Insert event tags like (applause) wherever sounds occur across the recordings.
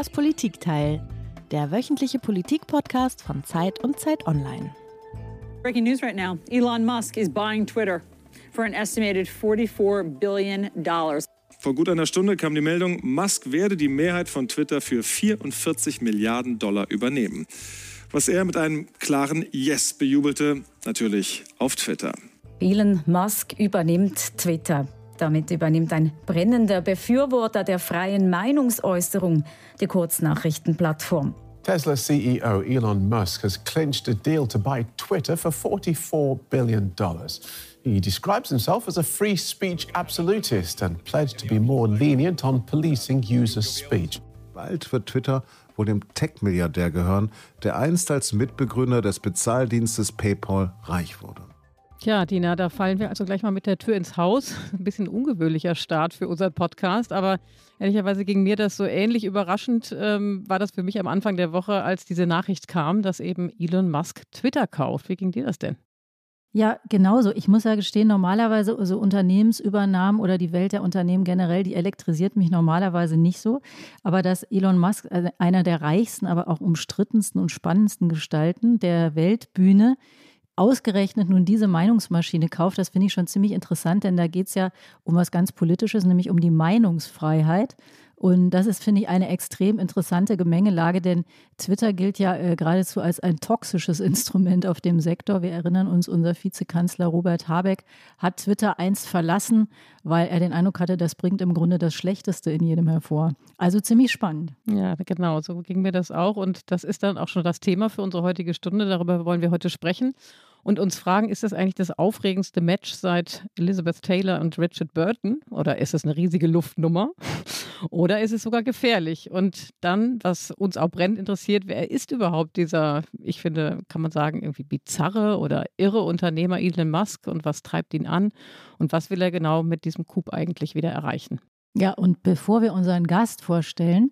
Das Politikteil, der wöchentliche Politik-Podcast von Zeit und Zeit Online. Breaking news right now Elon Musk is buying Twitter for an estimated $44 billion. Vor gut einer Stunde kam die Meldung, Musk werde die Mehrheit von Twitter für 44 Milliarden Dollar übernehmen. Was er mit einem klaren Yes bejubelte, natürlich auf Twitter. Elon Musk übernimmt Twitter. Damit übernimmt ein brennender Befürworter der freien Meinungsäußerung die Kurznachrichtenplattform. Tesla CEO Elon Musk has clinched a deal to buy Twitter for $44 billion. He describes himself as a free speech absolutist and pledged to be more lenient on policing user speech. Bald wird Twitter wohl dem Tech-Milliardär gehören, der einst als Mitbegründer des Bezahldienstes PayPal reich wurde. Tja, Dina, da fallen wir also gleich mal mit der Tür ins Haus. (laughs) Ein bisschen ungewöhnlicher Start für unseren Podcast, aber ehrlicherweise ging mir das so ähnlich überraschend, ähm, war das für mich am Anfang der Woche, als diese Nachricht kam, dass eben Elon Musk Twitter kauft. Wie ging dir das denn? Ja, genauso. Ich muss ja gestehen, normalerweise so Unternehmensübernahmen oder die Welt der Unternehmen generell, die elektrisiert mich normalerweise nicht so. Aber dass Elon Musk, also einer der reichsten, aber auch umstrittensten und spannendsten Gestalten der Weltbühne, ausgerechnet nun diese Meinungsmaschine kauft, das finde ich schon ziemlich interessant, denn da geht es ja um was ganz Politisches, nämlich um die Meinungsfreiheit. Und das ist, finde ich, eine extrem interessante Gemengelage, denn Twitter gilt ja äh, geradezu als ein toxisches (laughs) Instrument auf dem Sektor. Wir erinnern uns, unser Vizekanzler Robert Habeck hat Twitter einst verlassen, weil er den Eindruck hatte, das bringt im Grunde das Schlechteste in jedem hervor. Also ziemlich spannend. Ja, genau, so ging mir das auch. Und das ist dann auch schon das Thema für unsere heutige Stunde. Darüber wollen wir heute sprechen und uns fragen, ist das eigentlich das aufregendste Match seit Elizabeth Taylor und Richard Burton? Oder ist es eine riesige Luftnummer? (laughs) Oder ist es sogar gefährlich? Und dann, was uns auch brennend interessiert, wer ist überhaupt dieser, ich finde, kann man sagen, irgendwie bizarre oder irre Unternehmer Elon Musk und was treibt ihn an? Und was will er genau mit diesem Coup eigentlich wieder erreichen? Ja, und bevor wir unseren Gast vorstellen,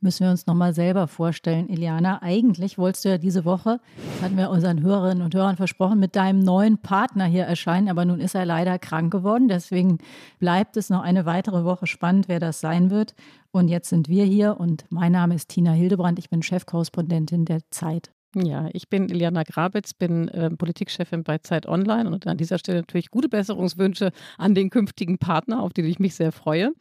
müssen wir uns nochmal selber vorstellen, Iliana. Eigentlich wolltest du ja diese Woche, das hatten wir unseren Hörerinnen und Hörern versprochen, mit deinem neuen Partner hier erscheinen, aber nun ist er leider krank geworden. Deswegen bleibt es noch eine weitere Woche spannend, wer das sein wird. Und jetzt sind wir hier und mein Name ist Tina Hildebrand. Ich bin Chefkorrespondentin der Zeit. Ja, ich bin Iliana Grabitz, bin äh, Politikchefin bei Zeit Online und an dieser Stelle natürlich gute Besserungswünsche an den künftigen Partner, auf den ich mich sehr freue.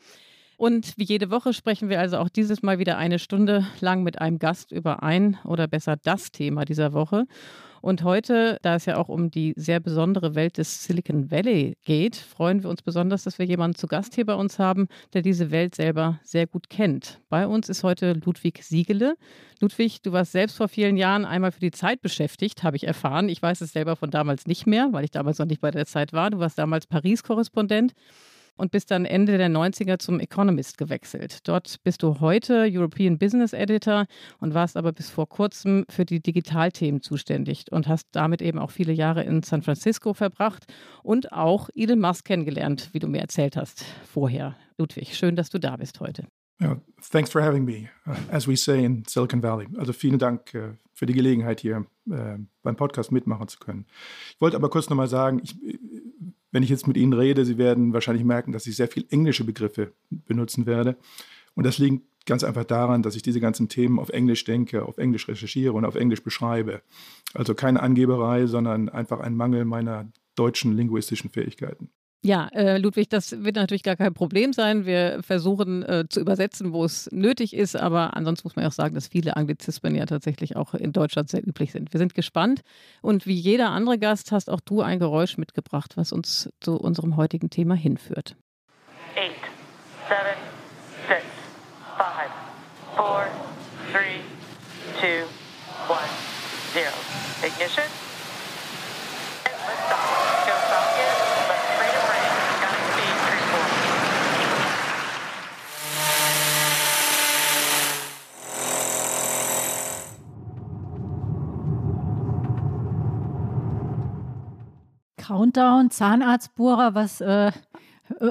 Und wie jede Woche sprechen wir also auch dieses Mal wieder eine Stunde lang mit einem Gast über ein oder besser das Thema dieser Woche. Und heute, da es ja auch um die sehr besondere Welt des Silicon Valley geht, freuen wir uns besonders, dass wir jemanden zu Gast hier bei uns haben, der diese Welt selber sehr gut kennt. Bei uns ist heute Ludwig Siegele. Ludwig, du warst selbst vor vielen Jahren einmal für die Zeit beschäftigt, habe ich erfahren. Ich weiß es selber von damals nicht mehr, weil ich damals noch nicht bei der Zeit war. Du warst damals Paris-Korrespondent und bist dann Ende der 90er zum Economist gewechselt. Dort bist du heute European Business Editor und warst aber bis vor kurzem für die Digitalthemen zuständig und hast damit eben auch viele Jahre in San Francisco verbracht und auch Elon Musk kennengelernt, wie du mir erzählt hast vorher. Ludwig, schön, dass du da bist heute. Yeah, thanks for having me, uh, as we say in Silicon Valley. Also vielen Dank uh, für die Gelegenheit, hier uh, beim Podcast mitmachen zu können. Ich wollte aber kurz nochmal sagen, ich, wenn ich jetzt mit Ihnen rede, Sie werden wahrscheinlich merken, dass ich sehr viel englische Begriffe benutzen werde. Und das liegt ganz einfach daran, dass ich diese ganzen Themen auf Englisch denke, auf Englisch recherchiere und auf Englisch beschreibe. Also keine Angeberei, sondern einfach ein Mangel meiner deutschen linguistischen Fähigkeiten. Ja, äh, Ludwig, das wird natürlich gar kein Problem sein. Wir versuchen äh, zu übersetzen, wo es nötig ist, aber ansonsten muss man auch sagen, dass viele Anglizismen ja tatsächlich auch in Deutschland sehr üblich sind. Wir sind gespannt und wie jeder andere Gast hast auch du ein Geräusch mitgebracht, was uns zu unserem heutigen Thema hinführt. Eight, seven, six, five, four, three, two, one, zero. Ignition. And lift Go Falcon. Countdown, Zahnarztbohrer, was äh,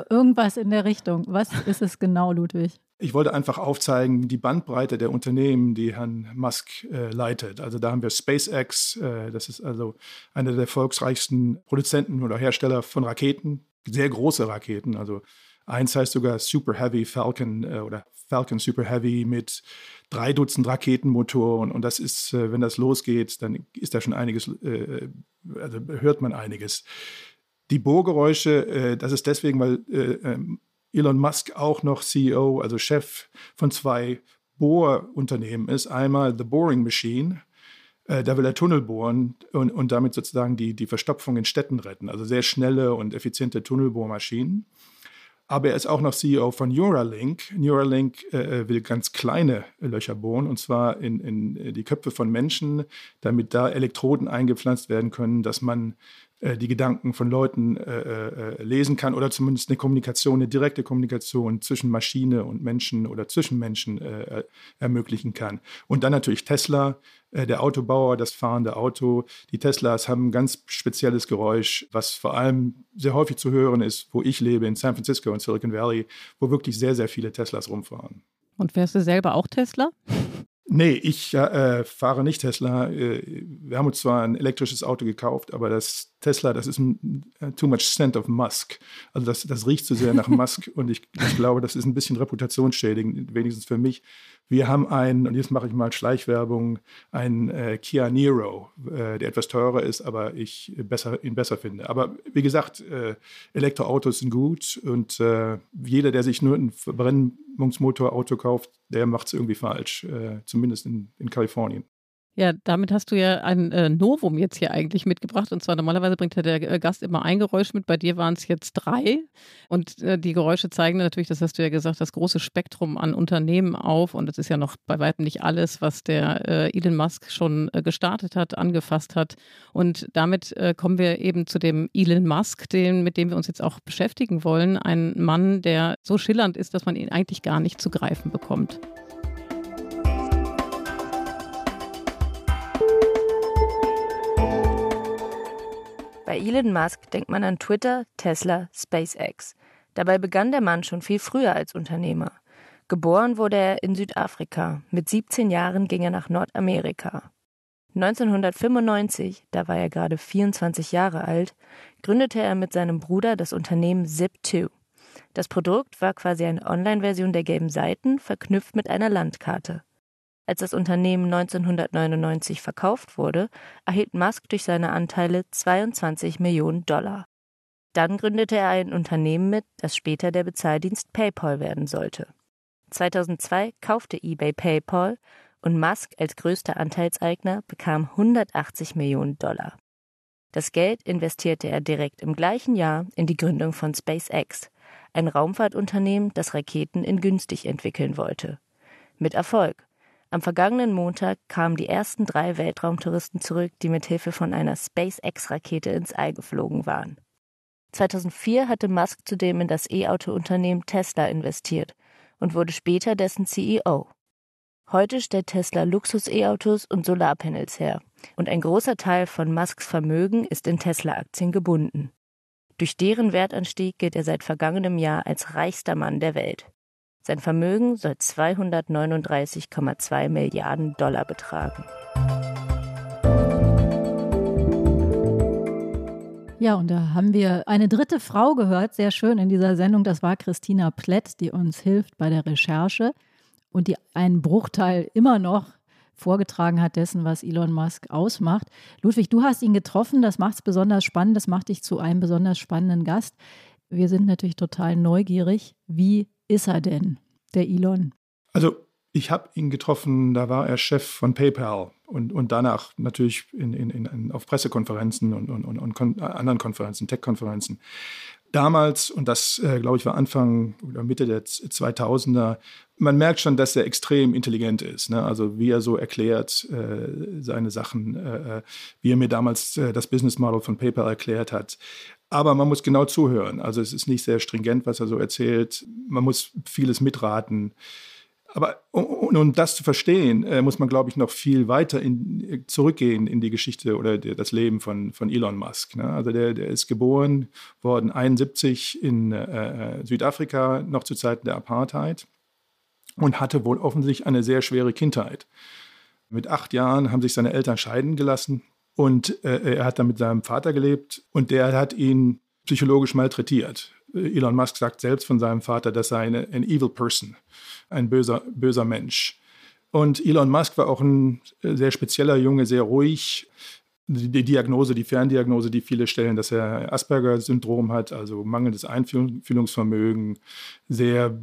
irgendwas in der Richtung. Was ist es genau, Ludwig? Ich wollte einfach aufzeigen, die Bandbreite der Unternehmen, die Herrn Musk äh, leitet. Also da haben wir SpaceX, äh, das ist also einer der erfolgreichsten Produzenten oder Hersteller von Raketen, sehr große Raketen, also Eins heißt sogar Super Heavy Falcon äh, oder Falcon Super Heavy mit drei Dutzend Raketenmotoren. Und das ist, äh, wenn das losgeht, dann ist da schon einiges, äh, also hört man einiges. Die Bohrgeräusche, äh, das ist deswegen, weil äh, ähm, Elon Musk auch noch CEO, also Chef von zwei Bohrunternehmen ist. Einmal The Boring Machine, äh, da will er Tunnel bohren und, und damit sozusagen die, die Verstopfung in Städten retten. Also sehr schnelle und effiziente Tunnelbohrmaschinen. Aber er ist auch noch CEO von Neuralink. Neuralink äh, will ganz kleine Löcher bohren, und zwar in, in die Köpfe von Menschen, damit da Elektroden eingepflanzt werden können, dass man äh, die Gedanken von Leuten äh, äh, lesen kann oder zumindest eine Kommunikation, eine direkte Kommunikation zwischen Maschine und Menschen oder zwischen Menschen äh, ermöglichen kann. Und dann natürlich Tesla, äh, der Autobauer, das fahrende Auto. Die Teslas haben ein ganz spezielles Geräusch, was vor allem sehr häufig zu hören ist, wo ich lebe, in San Francisco und Silicon Valley, wo wirklich sehr, sehr viele Teslas rumfahren. Und fährst du selber auch Tesla? Nee, ich äh, fahre nicht Tesla. Äh, wir haben uns zwar ein elektrisches Auto gekauft, aber das Tesla, das ist ein uh, too much scent of Musk. Also das, das riecht zu sehr nach (laughs) Musk und ich, ich, glaube, das ist ein bisschen reputationsschädigend, wenigstens für mich. Wir haben einen, und jetzt mache ich mal Schleichwerbung, einen äh, Kia Niro, äh, der etwas teurer ist, aber ich besser, ihn besser finde. Aber wie gesagt, äh, Elektroautos sind gut und äh, jeder, der sich nur ein Verbrennungsmotorauto kauft, der macht es irgendwie falsch, äh, zumindest in, in Kalifornien. Ja, damit hast du ja ein äh, Novum jetzt hier eigentlich mitgebracht. Und zwar normalerweise bringt ja der äh, Gast immer ein Geräusch mit. Bei dir waren es jetzt drei. Und äh, die Geräusche zeigen natürlich, das hast du ja gesagt, das große Spektrum an Unternehmen auf. Und das ist ja noch bei weitem nicht alles, was der äh, Elon Musk schon äh, gestartet hat, angefasst hat. Und damit äh, kommen wir eben zu dem Elon Musk, den, mit dem wir uns jetzt auch beschäftigen wollen. Ein Mann, der so schillernd ist, dass man ihn eigentlich gar nicht zu greifen bekommt. Bei Elon Musk denkt man an Twitter, Tesla, SpaceX. Dabei begann der Mann schon viel früher als Unternehmer. Geboren wurde er in Südafrika. Mit 17 Jahren ging er nach Nordamerika. 1995, da war er gerade 24 Jahre alt, gründete er mit seinem Bruder das Unternehmen Zip2. Das Produkt war quasi eine Online-Version der gelben Seiten, verknüpft mit einer Landkarte. Als das Unternehmen 1999 verkauft wurde, erhielt Musk durch seine Anteile 22 Millionen Dollar. Dann gründete er ein Unternehmen mit, das später der Bezahldienst PayPal werden sollte. 2002 kaufte eBay PayPal und Musk als größter Anteilseigner bekam 180 Millionen Dollar. Das Geld investierte er direkt im gleichen Jahr in die Gründung von SpaceX, ein Raumfahrtunternehmen, das Raketen in günstig entwickeln wollte. Mit Erfolg. Am vergangenen Montag kamen die ersten drei Weltraumtouristen zurück, die mit Hilfe von einer SpaceX-Rakete ins All geflogen waren. 2004 hatte Musk zudem in das E-Auto-Unternehmen Tesla investiert und wurde später dessen CEO. Heute stellt Tesla Luxus-E-Autos und Solarpanels her, und ein großer Teil von Musks Vermögen ist in Tesla-Aktien gebunden. Durch deren Wertanstieg gilt er seit vergangenem Jahr als reichster Mann der Welt. Sein Vermögen soll 239,2 Milliarden Dollar betragen. Ja, und da haben wir eine dritte Frau gehört, sehr schön in dieser Sendung. Das war Christina Plett, die uns hilft bei der Recherche und die einen Bruchteil immer noch vorgetragen hat dessen, was Elon Musk ausmacht. Ludwig, du hast ihn getroffen, das macht es besonders spannend, das macht dich zu einem besonders spannenden Gast. Wir sind natürlich total neugierig. Wie ist er denn, der Elon? Also ich habe ihn getroffen, da war er Chef von PayPal und, und danach natürlich in, in, in, auf Pressekonferenzen und, und, und, und anderen Konferenzen, Tech-Konferenzen. Damals, und das äh, glaube ich war Anfang oder Mitte der 2000er, man merkt schon, dass er extrem intelligent ist. Ne? Also wie er so erklärt äh, seine Sachen, äh, äh wie er mir damals äh, das Business Model von PayPal erklärt hat. Aber man muss genau zuhören. Also es ist nicht sehr stringent, was er so erzählt. Man muss vieles mitraten. Aber um, um das zu verstehen, äh, muss man, glaube ich, noch viel weiter in, zurückgehen in die Geschichte oder das Leben von, von Elon Musk. Ne? Also der, der ist geboren worden 71 in äh, Südafrika, noch zu Zeiten der Apartheid und hatte wohl offensichtlich eine sehr schwere Kindheit. Mit acht Jahren haben sich seine Eltern scheiden gelassen. Und äh, er hat dann mit seinem Vater gelebt und der hat ihn psychologisch malträtiert. Elon Musk sagt selbst von seinem Vater, dass er eine ein evil person, ein böser, böser Mensch. Und Elon Musk war auch ein sehr spezieller Junge, sehr ruhig. Die Diagnose, die Ferndiagnose, die viele stellen, dass er Asperger-Syndrom hat, also mangelndes Einfühlungsvermögen, sehr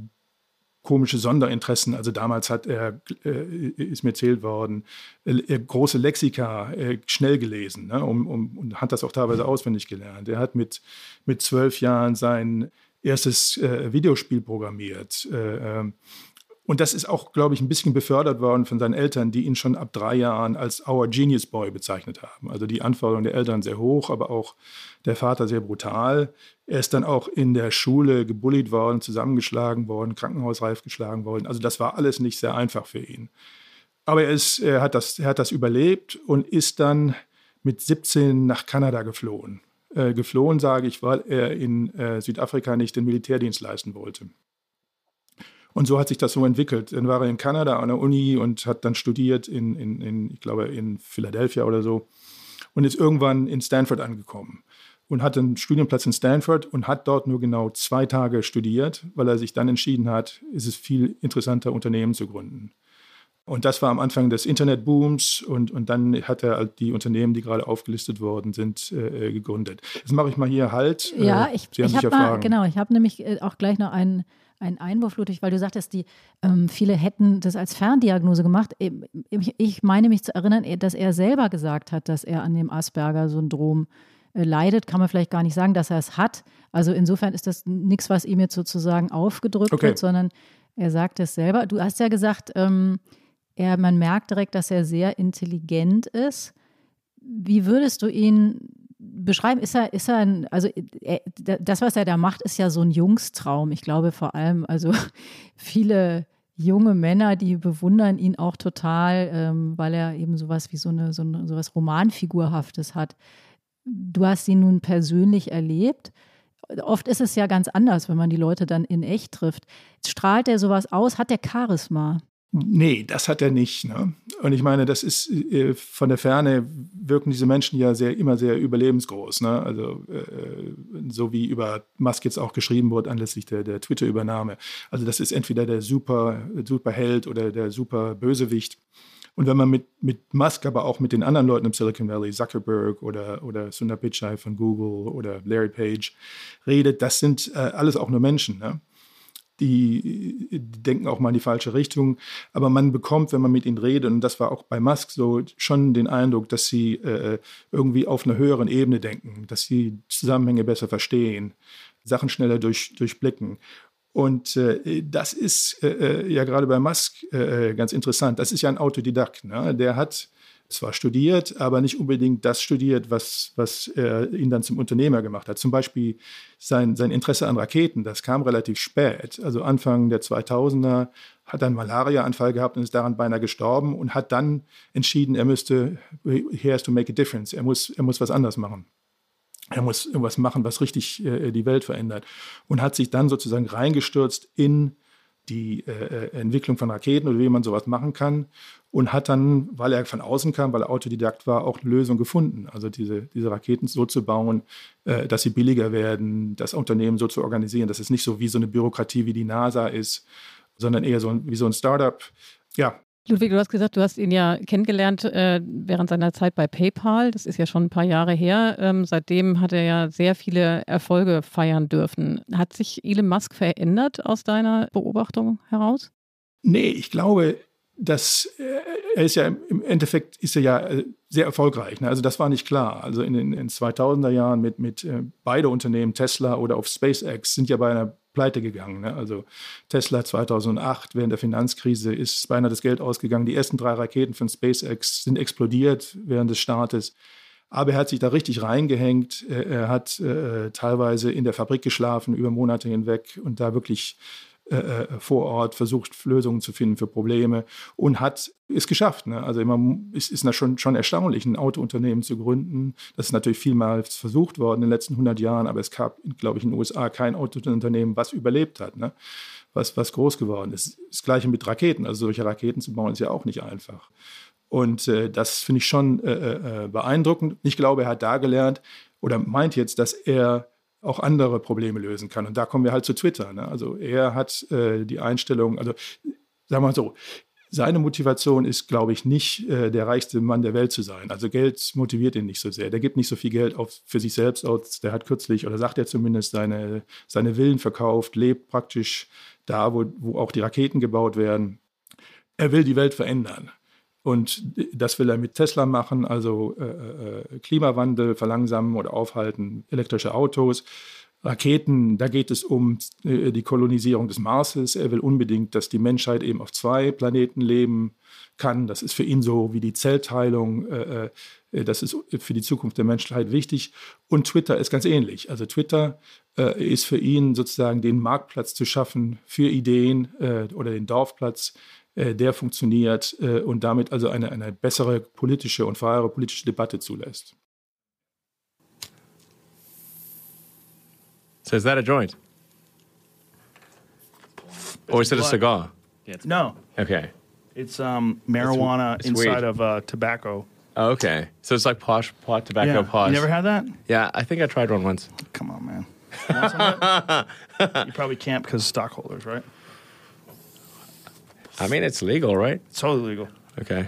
komische Sonderinteressen. Also damals hat er, äh, ist mir erzählt worden, äh, große Lexika äh, schnell gelesen ne, um, um, und hat das auch teilweise auswendig gelernt. Er hat mit, mit zwölf Jahren sein erstes äh, Videospiel programmiert. Und das ist auch, glaube ich, ein bisschen befördert worden von seinen Eltern, die ihn schon ab drei Jahren als Our Genius Boy bezeichnet haben. Also die Anforderungen der Eltern sehr hoch, aber auch der Vater sehr brutal. Er ist dann auch in der Schule gebullied worden, zusammengeschlagen worden, krankenhausreif geschlagen worden. Also das war alles nicht sehr einfach für ihn. Aber er, ist, er, hat, das, er hat das überlebt und ist dann mit 17 nach Kanada geflohen. Äh, geflohen, sage ich, weil er in äh, Südafrika nicht den Militärdienst leisten wollte. Und so hat sich das so entwickelt. Dann war er in Kanada an der Uni und hat dann studiert in, in, in ich glaube, in Philadelphia oder so und ist irgendwann in Stanford angekommen und hat einen Studienplatz in Stanford und hat dort nur genau zwei Tage studiert, weil er sich dann entschieden hat, ist es viel interessanter, Unternehmen zu gründen. Und das war am Anfang des Internetbooms und, und dann hat er halt die Unternehmen, die gerade aufgelistet worden sind, äh, gegründet. Jetzt mache ich mal hier halt. Ja, ich, Sie ich habe genau, ich habe nämlich äh, auch gleich noch einen ein Einwurf, Ludwig, weil du sagtest, die ähm, viele hätten das als Ferndiagnose gemacht. Ich, meine mich zu erinnern, dass er selber gesagt hat, dass er an dem Asperger-Syndrom äh, leidet. Kann man vielleicht gar nicht sagen, dass er es hat. Also insofern ist das nichts, was ihm jetzt sozusagen aufgedrückt okay. wird, sondern er sagt es selber. Du hast ja gesagt, ähm, er, man merkt direkt, dass er sehr intelligent ist. Wie würdest du ihn beschreiben, ist er, ist er ein, also er, das, was er da macht, ist ja so ein Jungstraum. Ich glaube vor allem, also (laughs) viele junge Männer, die bewundern ihn auch total, ähm, weil er eben sowas wie so eine, so eine sowas Romanfigurhaftes hat. Du hast ihn nun persönlich erlebt. Oft ist es ja ganz anders, wenn man die Leute dann in echt trifft. Strahlt er sowas aus? Hat er Charisma? Nee, das hat er nicht. Ne? Und ich meine, das ist äh, von der Ferne wirken diese Menschen ja sehr, immer sehr überlebensgroß. Ne? Also äh, so wie über Musk jetzt auch geschrieben wurde anlässlich der, der Twitter-Übernahme. Also das ist entweder der super, Superheld oder der super Bösewicht. Und wenn man mit, mit Musk, aber auch mit den anderen Leuten im Silicon Valley, Zuckerberg oder, oder Sundar Pichai von Google oder Larry Page redet, das sind äh, alles auch nur Menschen. Ne? Die, die, denken auch mal in die falsche Richtung. Aber man bekommt, wenn man mit ihnen redet, und das war auch bei Musk so, schon den Eindruck, dass sie äh, irgendwie auf einer höheren Ebene denken, dass sie Zusammenhänge besser verstehen, Sachen schneller durch, durchblicken. Und äh, das ist äh, äh ja gerade bei Musk äh, äh, ganz interessant. Das ist ja ein Autodidakt. Ne? Der hat zwar studiert, aber nicht unbedingt das studiert, was, was er ihn dann zum Unternehmer gemacht hat. Zum Beispiel sein, sein Interesse an Raketen, das kam relativ spät. Also Anfang der 2000er hat er einen Malariaanfall gehabt und ist daran beinahe gestorben und hat dann entschieden, er müsste, he has to make a difference, er muss, er muss was anders machen. Er muss irgendwas machen, was richtig äh, die Welt verändert. Und hat sich dann sozusagen reingestürzt in die äh, äh, Entwicklung von Raketen oder wie man sowas machen kann und hat dann, weil er von außen kam, weil er Autodidakt war, auch eine Lösung gefunden. Also diese, diese Raketen so zu bauen, äh, dass sie billiger werden, das Unternehmen so zu organisieren, dass es nicht so wie so eine Bürokratie wie die NASA ist, sondern eher so wie so ein Startup. Ja, Ludwig, du hast gesagt, du hast ihn ja kennengelernt äh, während seiner Zeit bei PayPal. Das ist ja schon ein paar Jahre her. Ähm, seitdem hat er ja sehr viele Erfolge feiern dürfen. Hat sich Elon Musk verändert aus deiner Beobachtung heraus? Nee, ich glaube, dass äh, er ist ja im Endeffekt ist er ja äh, sehr erfolgreich. Ne? Also das war nicht klar. Also in den 2000er Jahren mit, mit äh, beide Unternehmen, Tesla oder auf SpaceX, sind ja bei einer pleite gegangen. Ne? Also Tesla 2008 während der Finanzkrise ist beinahe das Geld ausgegangen. Die ersten drei Raketen von SpaceX sind explodiert während des Startes. Aber er hat sich da richtig reingehängt. Er hat äh, teilweise in der Fabrik geschlafen über Monate hinweg und da wirklich äh, äh, vor Ort versucht, Lösungen zu finden für Probleme und hat es geschafft. Ne? Also immer, es ist schon, schon erstaunlich, ein Autounternehmen zu gründen. Das ist natürlich vielmals versucht worden in den letzten 100 Jahren, aber es gab, glaube ich, in den USA kein Autounternehmen, was überlebt hat. Ne? Was, was groß geworden ist. Das gleiche mit Raketen. Also solche Raketen zu bauen ist ja auch nicht einfach. Und äh, das finde ich schon äh, äh, beeindruckend. Ich glaube, er hat da gelernt oder meint jetzt, dass er auch andere Probleme lösen kann. Und da kommen wir halt zu Twitter. Ne? Also er hat äh, die Einstellung, also sagen wir mal so, seine Motivation ist, glaube ich, nicht äh, der reichste Mann der Welt zu sein. Also Geld motiviert ihn nicht so sehr. Der gibt nicht so viel Geld auf, für sich selbst aus. Der hat kürzlich, oder sagt er zumindest, seine, seine Villen verkauft, lebt praktisch da, wo, wo auch die Raketen gebaut werden. Er will die Welt verändern. Und das will er mit Tesla machen, also äh, äh, Klimawandel verlangsamen oder aufhalten, elektrische Autos. Raketen, da geht es um äh, die Kolonisierung des Marses. Er will unbedingt, dass die Menschheit eben auf zwei Planeten leben kann. Das ist für ihn so wie die Zellteilung. Äh, äh, das ist für die Zukunft der Menschheit wichtig. Und Twitter ist ganz ähnlich. Also Twitter ist für ihn sozusagen den Marktplatz zu schaffen für Ideen oder den Dorfplatz, der funktioniert und damit also eine, eine bessere politische und freiere politische Debatte zulässt. So is that a joint? Or is it a cigar? No, Okay. it's um, marijuana it's inside weed. of uh, tobacco. Oh, okay. So it's like posh pot tobacco yeah. posh. You never had that? Yeah, I think I tried one once. Come on, man. You, want some of that? (laughs) you probably can't because stockholders, right? I mean, it's legal, right? It's totally legal. Okay.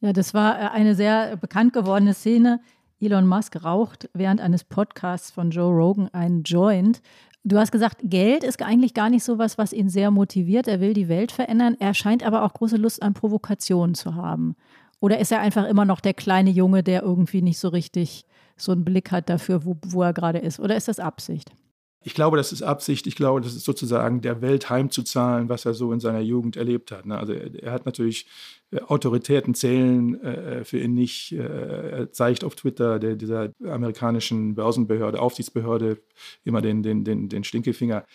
Ja, das war äh, eine sehr bekannt gewordene Szene. Elon Musk raucht während eines Podcasts von Joe Rogan einen Joint. Du hast gesagt, Geld ist eigentlich gar nicht so was, was ihn sehr motiviert. Er will die Welt verändern. Er scheint aber auch große Lust an Provokationen zu haben. Oder ist er einfach immer noch der kleine Junge, der irgendwie nicht so richtig so einen Blick hat dafür, wo, wo er gerade ist? Oder ist das Absicht? Ich glaube, das ist Absicht. Ich glaube, das ist sozusagen der Welt heimzuzahlen, was er so in seiner Jugend erlebt hat. Ne? Also er, hat natürlich äh, Autoritäten zählen äh, für ihn nicht. Äh, er zeigt auf Twitter der, dieser amerikanischen Börsenbehörde, Aufsichtsbehörde immer den, den, den, den Stinkefinger.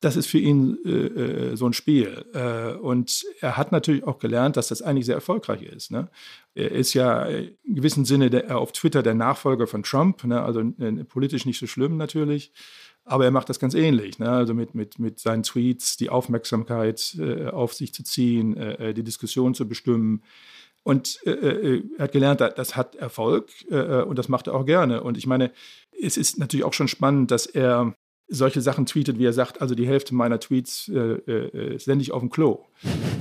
Das ist für ihn äh, so ein Spiel. Äh, und er hat natürlich auch gelernt, dass das eigentlich sehr erfolgreich ist. Ne? Er ist ja in gewissem Sinne der, auf Twitter der Nachfolger von Trump, ne? also äh, politisch nicht so schlimm natürlich. Aber er macht das ganz ähnlich, ne? also mit, mit, mit seinen Tweets die Aufmerksamkeit äh, auf sich zu ziehen, äh, die Diskussion zu bestimmen. Und äh, er hat gelernt, das hat Erfolg äh, und das macht er auch gerne. Und ich meine, es ist natürlich auch schon spannend, dass er solche Sachen tweetet, wie er sagt, also die Hälfte meiner Tweets äh, äh, sende ich auf dem Klo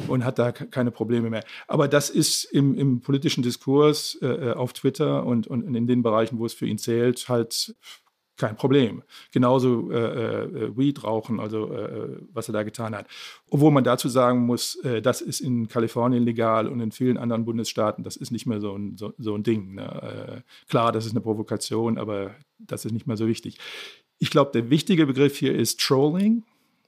und hat da keine Probleme mehr. Aber das ist im, im politischen Diskurs äh, auf Twitter und, und in den Bereichen, wo es für ihn zählt, halt kein Problem. Genauso äh, äh, Weed rauchen, also äh, was er da getan hat. Obwohl man dazu sagen muss, äh, das ist in Kalifornien legal und in vielen anderen Bundesstaaten, das ist nicht mehr so ein, so, so ein Ding. Ne? Äh, klar, das ist eine Provokation, aber das ist nicht mehr so wichtig. Ich glaube, der wichtige Begriff hier ist Trolling.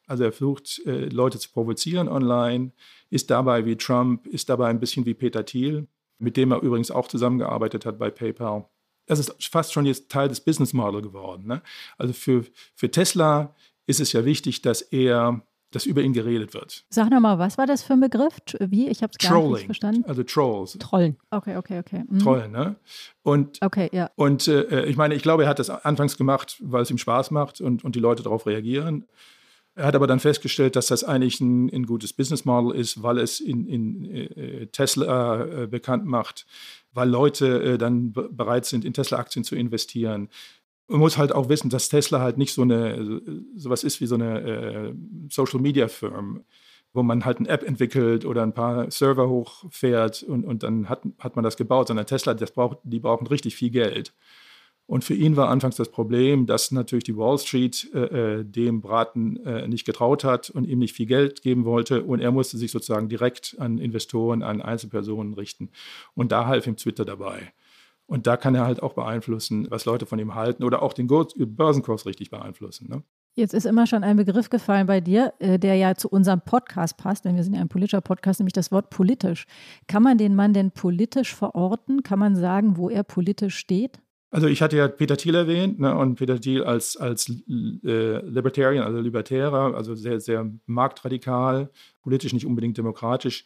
Also er versucht, äh, Leute zu provozieren online, ist dabei wie Trump, ist dabei ein bisschen wie Peter Thiel, mit dem er übrigens auch zusammengearbeitet hat bei PayPal das ist fast schon jetzt Teil des Business Model geworden. Ne? Also für, für Tesla ist es ja wichtig, dass er, dass über ihn geredet wird. Sag nochmal, was war das für ein Begriff? Wie? Ich habe es gar nicht verstanden. Also Trolls. Trollen. Okay, okay, okay. Mhm. Trollen, ne? Und, okay, ja. Und äh, ich meine, ich glaube, er hat das anfangs gemacht, weil es ihm Spaß macht und, und die Leute darauf reagieren. Er hat aber dann festgestellt, dass das eigentlich ein, ein gutes Business Model ist, weil es in, in äh, Tesla äh, bekannt macht, weil Leute äh, dann bereit sind, in Tesla-Aktien zu investieren. Man muss halt auch wissen, dass Tesla halt nicht so eine sowas ist wie so eine äh, Social Media Firm, wo man halt eine App entwickelt oder ein paar Server hochfährt und, und dann hat, hat man das gebaut, sondern Tesla, das braucht, die brauchen richtig viel Geld. Und für ihn war anfangs das Problem, dass natürlich die Wall Street äh, dem Braten äh, nicht getraut hat und ihm nicht viel Geld geben wollte. Und er musste sich sozusagen direkt an Investoren, an Einzelpersonen richten. Und da half ihm Twitter dabei. Und da kann er halt auch beeinflussen, was Leute von ihm halten oder auch den Börsenkurs richtig beeinflussen. Ne? Jetzt ist immer schon ein Begriff gefallen bei dir, äh, der ja zu unserem Podcast passt, denn wir sind ja ein politischer Podcast, nämlich das Wort politisch. Kann man den Mann denn politisch verorten? Kann man sagen, wo er politisch steht? Also ich hatte ja Peter Thiel erwähnt ne, und Peter Thiel als, als äh, Libertarian, also Libertärer, also sehr, sehr marktradikal, politisch nicht unbedingt demokratisch.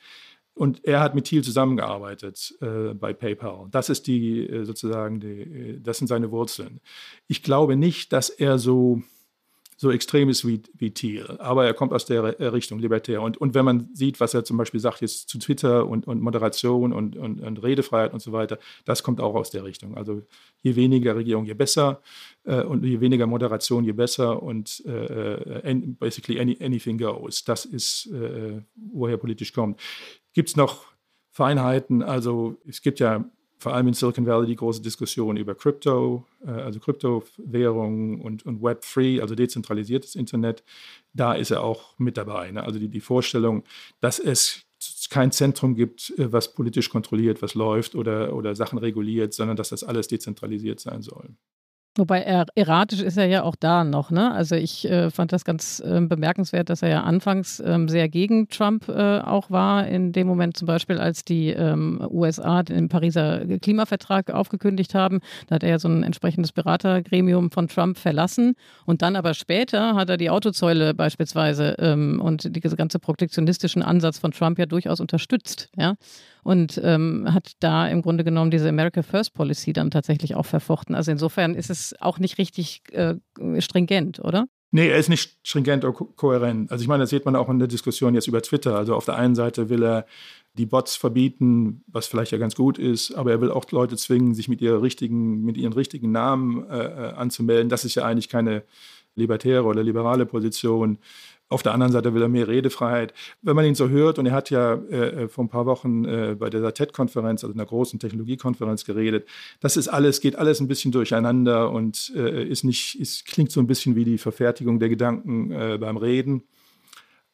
Und er hat mit Thiel zusammengearbeitet äh, bei PayPal. Das ist die äh, sozusagen, die, das sind seine Wurzeln. Ich glaube nicht, dass er so so extrem ist wie, wie Thiel. Aber er kommt aus der Richtung libertär. Und, und wenn man sieht, was er zum Beispiel sagt jetzt zu Twitter und, und Moderation und, und, und Redefreiheit und so weiter, das kommt auch aus der Richtung. Also je weniger Regierung, je besser äh, und je weniger Moderation, je besser und äh, äh basically any, anything goes. Das ist, äh, woher politisch kommt. Gibt es noch Feinheiten? Also es gibt ja vor allem in Silicon Valley die große Diskussion über Crypto, äh, also Kryptowährungen und, und Web3, also dezentralisiertes Internet. Da ist er auch mit dabei. Ne? Also die, die Vorstellung, dass es kein Zentrum gibt, äh, was politisch kontrolliert, was läuft oder, oder Sachen reguliert, sondern dass das alles dezentralisiert sein soll. Wobei er, erratisch ist er ja auch da noch. Ne? Also ich äh, fand das ganz äh, bemerkenswert, dass er ja anfangs ähm, sehr gegen Trump äh, auch war. In dem Moment zum Beispiel, als die ähm, USA den Pariser Klimavertrag aufgekündigt haben, da hat er ja so ein entsprechendes Beratergremium von Trump verlassen. Und dann aber später hat er die Autozäule beispielsweise ähm, und diese ganze protektionistischen Ansatz von Trump ja durchaus unterstützt. Ja? Und ähm, hat da im Grunde genommen diese America First Policy dann tatsächlich auch verfochten. Also insofern ist es auch nicht richtig äh, stringent, oder? Nee, er ist nicht stringent oder ko kohärent. Also ich meine, das sieht man auch in der Diskussion jetzt über Twitter. Also auf der einen Seite will er die Bots verbieten, was vielleicht ja ganz gut ist, aber er will auch Leute zwingen, sich mit, ihrer richtigen, mit ihren richtigen Namen äh, äh anzumelden. Das ist ja eigentlich keine libertäre oder liberale Position. Auf der anderen Seite will er mehr Redefreiheit. Wenn man ihn so hört, und er hat ja äh, vor ein paar Wochen äh, bei der TED-Konferenz, also einer großen Technologiekonferenz, geredet, das ist alles, geht alles ein bisschen durcheinander und äh, ist nicht, ist, klingt so ein bisschen wie die Verfertigung der Gedanken äh, beim Reden.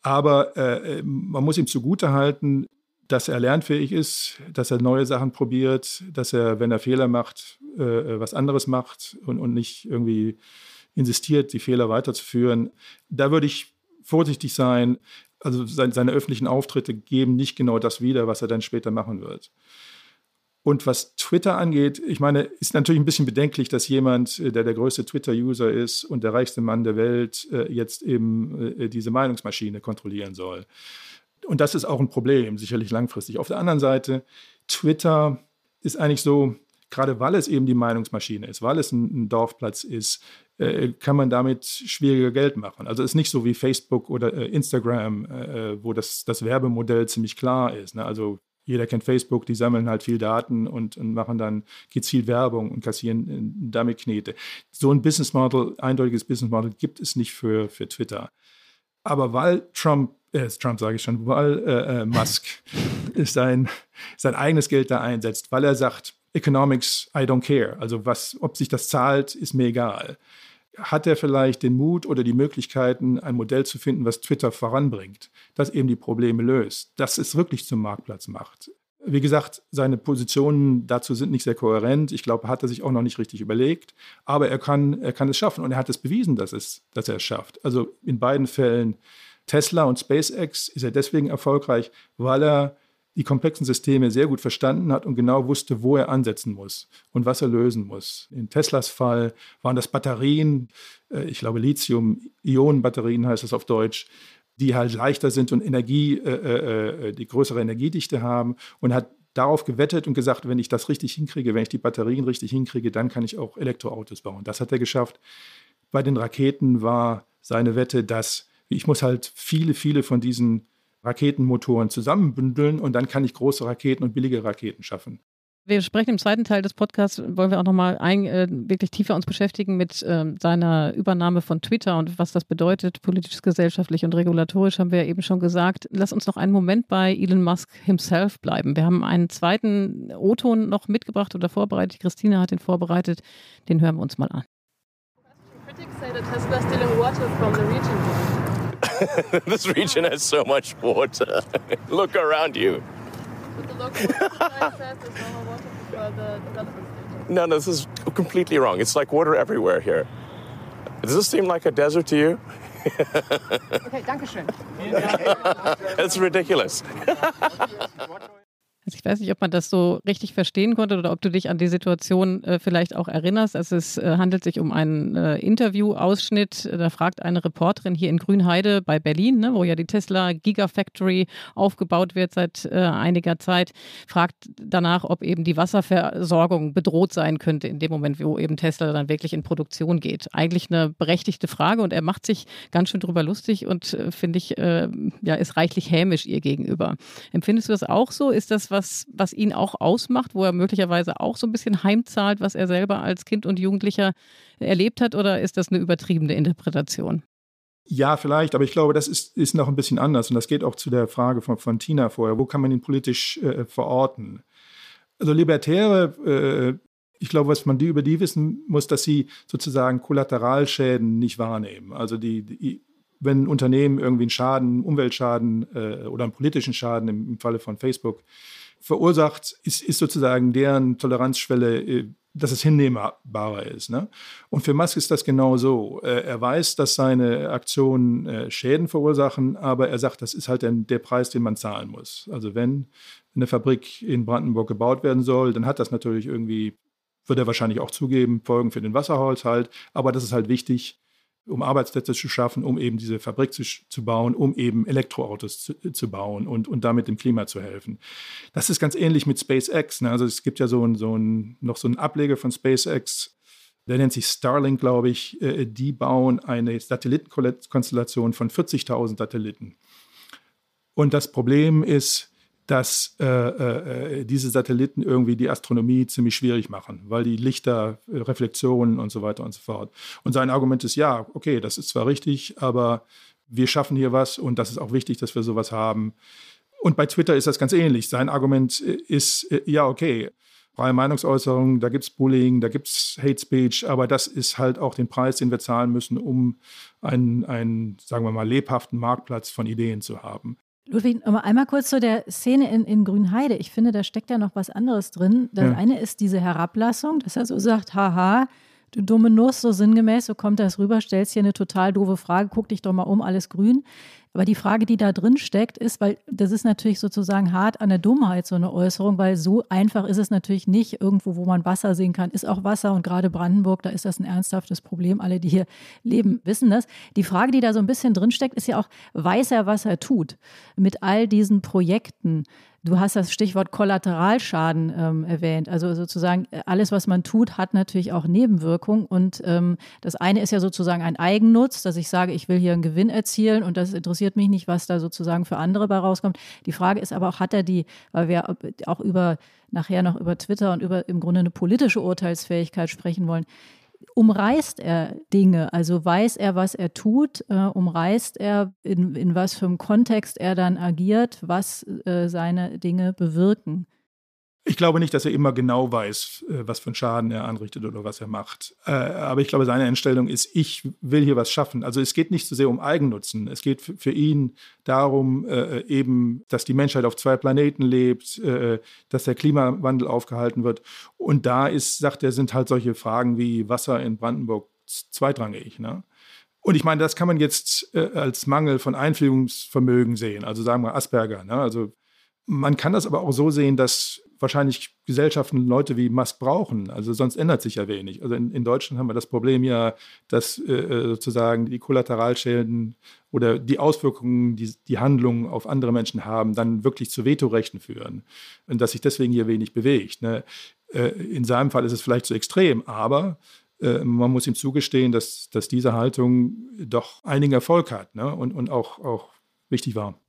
Aber äh, man muss ihm zugutehalten, dass er lernfähig ist, dass er neue Sachen probiert, dass er, wenn er Fehler macht, äh, was anderes macht und, und nicht irgendwie insistiert, die Fehler weiterzuführen. Da würde ich vorsichtig sein. Also seine, seine öffentlichen Auftritte geben nicht genau das wieder, was er dann später machen wird. Und was Twitter angeht, ich meine, ist natürlich ein bisschen bedenklich, dass jemand, äh, der der größte Twitter-User ist und der reichste Mann der Welt, äh, jetzt eben äh, diese Meinungsmaschine kontrollieren soll. Und das ist auch ein Problem, sicherlich langfristig. Auf der anderen Seite, Twitter ist eigentlich so, gerade weil es eben die Meinungsmaschine ist, weil es ein, Dorfplatz ist, äh, kann man damit schwieriger Geld machen. Also es ist nicht so wie Facebook oder äh, Instagram, äh, wo das, das Werbemodell ziemlich klar ist. Ne? Also jeder kennt Facebook, die sammeln halt viel Daten und, und machen dann gezielt Werbung und kassieren damit Knete. So ein Business Model, eindeutiges Business Model gibt es nicht für, für Twitter. Aber weil Trump, äh, Trump sage ich schon, weil äh, äh, Musk (laughs) sein, sein eigenes Geld da einsetzt, weil er sagt, Economics, I don't care. Also was, ob sich das zahlt, ist mir egal hat er vielleicht den Mut oder die Möglichkeiten, ein Modell zu finden, was Twitter voranbringt, das eben die Probleme löst, das es wirklich zum Marktplatz macht. Wie gesagt, seine Positionen dazu sind nicht sehr kohärent. Ich glaube, hat er sich auch noch nicht richtig überlegt. Aber er kann, er kann es schaffen und er hat es bewiesen, dass, es, dass er es schafft. Also in beiden Fällen Tesla und SpaceX ist er deswegen erfolgreich, weil er die komplexen Systeme sehr gut verstanden hat und genau wusste, wo er ansetzen muss und was er lösen muss. In Teslas Fall waren das Batterien, äh, ich glaube Lithium-Ionen-Batterien heißt das auf Deutsch, die halt leichter sind und Energie, äh, äh, die größere Energiedichte haben und hat darauf gewettet und gesagt, wenn ich das richtig hinkriege, wenn ich die Batterien richtig hinkriege, dann kann ich auch Elektroautos bauen. Das hat er geschafft. Bei den Raketen war seine Wette, dass ich muss halt viele, viele von diesen Raketenmotoren zusammenbündeln und dann kann ich große Raketen und billige Raketen schaffen. Wir sprechen im zweiten Teil des Podcasts, wollen wir auch nochmal äh, wirklich tiefer uns beschäftigen mit äh, seiner Übernahme von Twitter und was das bedeutet, politisch, gesellschaftlich und regulatorisch, haben wir ja eben schon gesagt. Lass uns noch einen Moment bei Elon Musk himself bleiben. Wir haben einen zweiten O-Ton noch mitgebracht oder vorbereitet. Christina hat den vorbereitet. Den hören wir uns mal an. Critics say that Tesla is stealing water from the region. (laughs) this region has so much water. (laughs) Look around you. no, no, this is completely wrong. It's like water everywhere here. Does this seem like a desert to you? okay, danke schön. (laughs) It's ridiculous. Also ich weiß nicht, ob man das so richtig verstehen konnte oder ob du dich an die Situation äh, vielleicht auch erinnerst. Also es äh, handelt sich um einen äh, Interviewausschnitt. Da fragt eine Reporterin hier in Grünheide bei Berlin, ne, wo ja die Tesla Gigafactory aufgebaut wird seit äh, einiger Zeit, fragt danach, ob eben die Wasserversorgung bedroht sein könnte in dem Moment, wo eben Tesla dann wirklich in Produktion geht. Eigentlich eine berechtigte Frage und er macht sich ganz schön drüber lustig und äh, finde ich, äh, ja, ist reichlich hämisch ihr gegenüber. Empfindest du das auch so? Ist das was, was ihn auch ausmacht, wo er möglicherweise auch so ein bisschen heimzahlt, was er selber als Kind und Jugendlicher erlebt hat, oder ist das eine übertriebene Interpretation? Ja, vielleicht, aber ich glaube, das ist, ist noch ein bisschen anders. Und das geht auch zu der Frage von, von Tina vorher. Wo kann man ihn politisch äh, verorten? Also Libertäre, äh, ich glaube, was man die über die wissen muss, dass sie sozusagen Kollateralschäden nicht wahrnehmen. Also die, die wenn ein Unternehmen irgendwie einen Schaden, Umweltschaden äh, oder einen politischen Schaden im, im Falle von Facebook verursacht, ist, ist sozusagen deren Toleranzschwelle, äh, dass es hinnehmbarer ist. Ne? Und für Musk ist das genau so. Äh, er weiß, dass seine Aktionen äh, Schäden verursachen, aber er sagt, das ist halt der, der Preis, den man zahlen muss. Also wenn eine Fabrik in Brandenburg gebaut werden soll, dann hat das natürlich irgendwie, wird er wahrscheinlich auch zugeben, Folgen für den Wasserhaushalt. Aber das ist halt wichtig, um Arbeitsplätze zu schaffen, um eben diese Fabrik zu, zu bauen, um eben Elektroautos zu, zu, bauen und, und damit dem Klima zu helfen. Das ist ganz ähnlich mit SpaceX. Ne? Also es gibt ja so ein, so ein, noch so einen Ableger von SpaceX, der nennt sich Starlink, glaube ich. Äh, die bauen eine Satellitenkonstellation von 40.000 Satelliten. Und das Problem ist, dass äh, äh, diese Satelliten irgendwie die Astronomie ziemlich schwierig machen, weil die Lichter, äh, Reflexionen und so weiter und so fort. Und sein Argument ist, ja, okay, das ist zwar richtig, aber wir schaffen hier was und das ist auch wichtig, dass wir sowas haben. Und bei Twitter ist das ganz ähnlich. Sein Argument ist, äh, ja, okay, freie Meinungsäußerung, da gibt es Bullying, da gibt es Hate Speech, aber das ist halt auch den Preis, den wir zahlen müssen, um einen, einen, sagen wir mal, lebhaften Marktplatz von Ideen zu haben. Ludwig, aber einmal kurz zu der Szene in, in Grünheide. Ich finde, da steckt ja noch was anderes drin. Das ja. eine ist diese Herablassung, dass er so sagt, haha, du dumme Nuss, so sinngemäß, so kommt das rüber, stellst hier eine total doofe Frage, guck dich doch mal um, alles grün. Aber die Frage, die da drin steckt, ist, weil das ist natürlich sozusagen hart an der Dummheit, so eine Äußerung, weil so einfach ist es natürlich nicht. Irgendwo, wo man Wasser sehen kann, ist auch Wasser und gerade Brandenburg, da ist das ein ernsthaftes Problem. Alle, die hier leben, wissen das. Die Frage, die da so ein bisschen drin steckt, ist ja auch, weiß er, was er tut mit all diesen Projekten? Du hast das Stichwort Kollateralschaden ähm, erwähnt. Also sozusagen äh, alles, was man tut, hat natürlich auch Nebenwirkungen. Und ähm, das eine ist ja sozusagen ein Eigennutz, dass ich sage, ich will hier einen Gewinn erzielen und das interessiert mich nicht, was da sozusagen für andere bei rauskommt. Die Frage ist aber auch, hat er die, weil wir auch über nachher noch über Twitter und über im Grunde eine politische Urteilsfähigkeit sprechen wollen umreißt er Dinge, also weiß er, was er tut, äh, umreißt er, in, in was für einem Kontext er dann agiert, was äh, seine Dinge bewirken. Ich glaube nicht, dass er immer genau weiß, äh, was für einen Schaden er anrichtet oder was er macht. Äh, aber ich glaube, seine Einstellung ist, ich will hier was schaffen. Also es geht nicht so sehr um Eigennutzen. Es geht für ihn darum, äh, eben, dass die Menschheit auf zwei Planeten lebt, dass der Klimawandel aufgehalten wird. Und da ist, sagt er, sind halt solche Fragen wie Wasser in Brandenburg zweitrangig. Ne? Und ich meine, das kann man jetzt als Mangel von Einfühlungsvermögen sehen. Also sagen wir Asperger. Ne? Also man kann das aber auch so sehen, dass wahrscheinlich Gesellschaften Leute wie Musk brauchen. Also sonst ändert sich ja wenig. Also in, in Deutschland haben wir das Problem ja, dass äh, äh, sozusagen die Kollateralschäden oder die Auswirkungen, die die Handlungen auf andere Menschen haben, dann wirklich zu Vetorechten führen. Und dass sich deswegen hier wenig bewegt. Ne? Äh, in seinem Fall ist es vielleicht zu extrem, aber äh, man muss ihm zugestehen, dass, dass diese Haltung doch einigen Erfolg hat ne? und, und auch, auch wichtig war.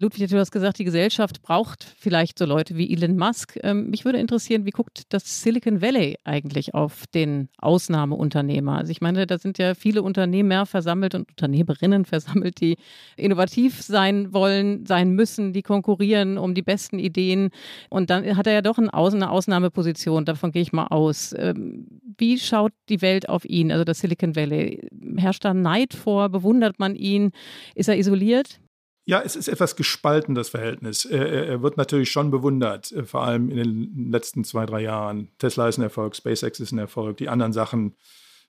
Ludwig, du hast gesagt, die Gesellschaft braucht vielleicht so Leute wie Elon Musk. Ähm, mich würde interessieren, wie guckt das Silicon Valley eigentlich auf den Ausnahmeunternehmer? Also ich meine, da sind ja viele Unternehmer versammelt und Unternehmerinnen (laughs) versammelt, die innovativ sein wollen, sein müssen, die konkurrieren um die besten Ideen. Und dann hat er ja doch eine Ausnahmeposition, davon gehe ich mal aus. Ähm, wie schaut die Welt auf ihn, also das Silicon Valley? Herrscht da Neid vor? Bewundert man ihn? Ist er isoliert? Ja, es ist etwas gespalten, das Verhältnis. Er, wird natürlich schon bewundert, äh, vor allem in den letzten zwei, drei Jahren. Tesla ist ein Erfolg, SpaceX ist ein Erfolg. Die anderen Sachen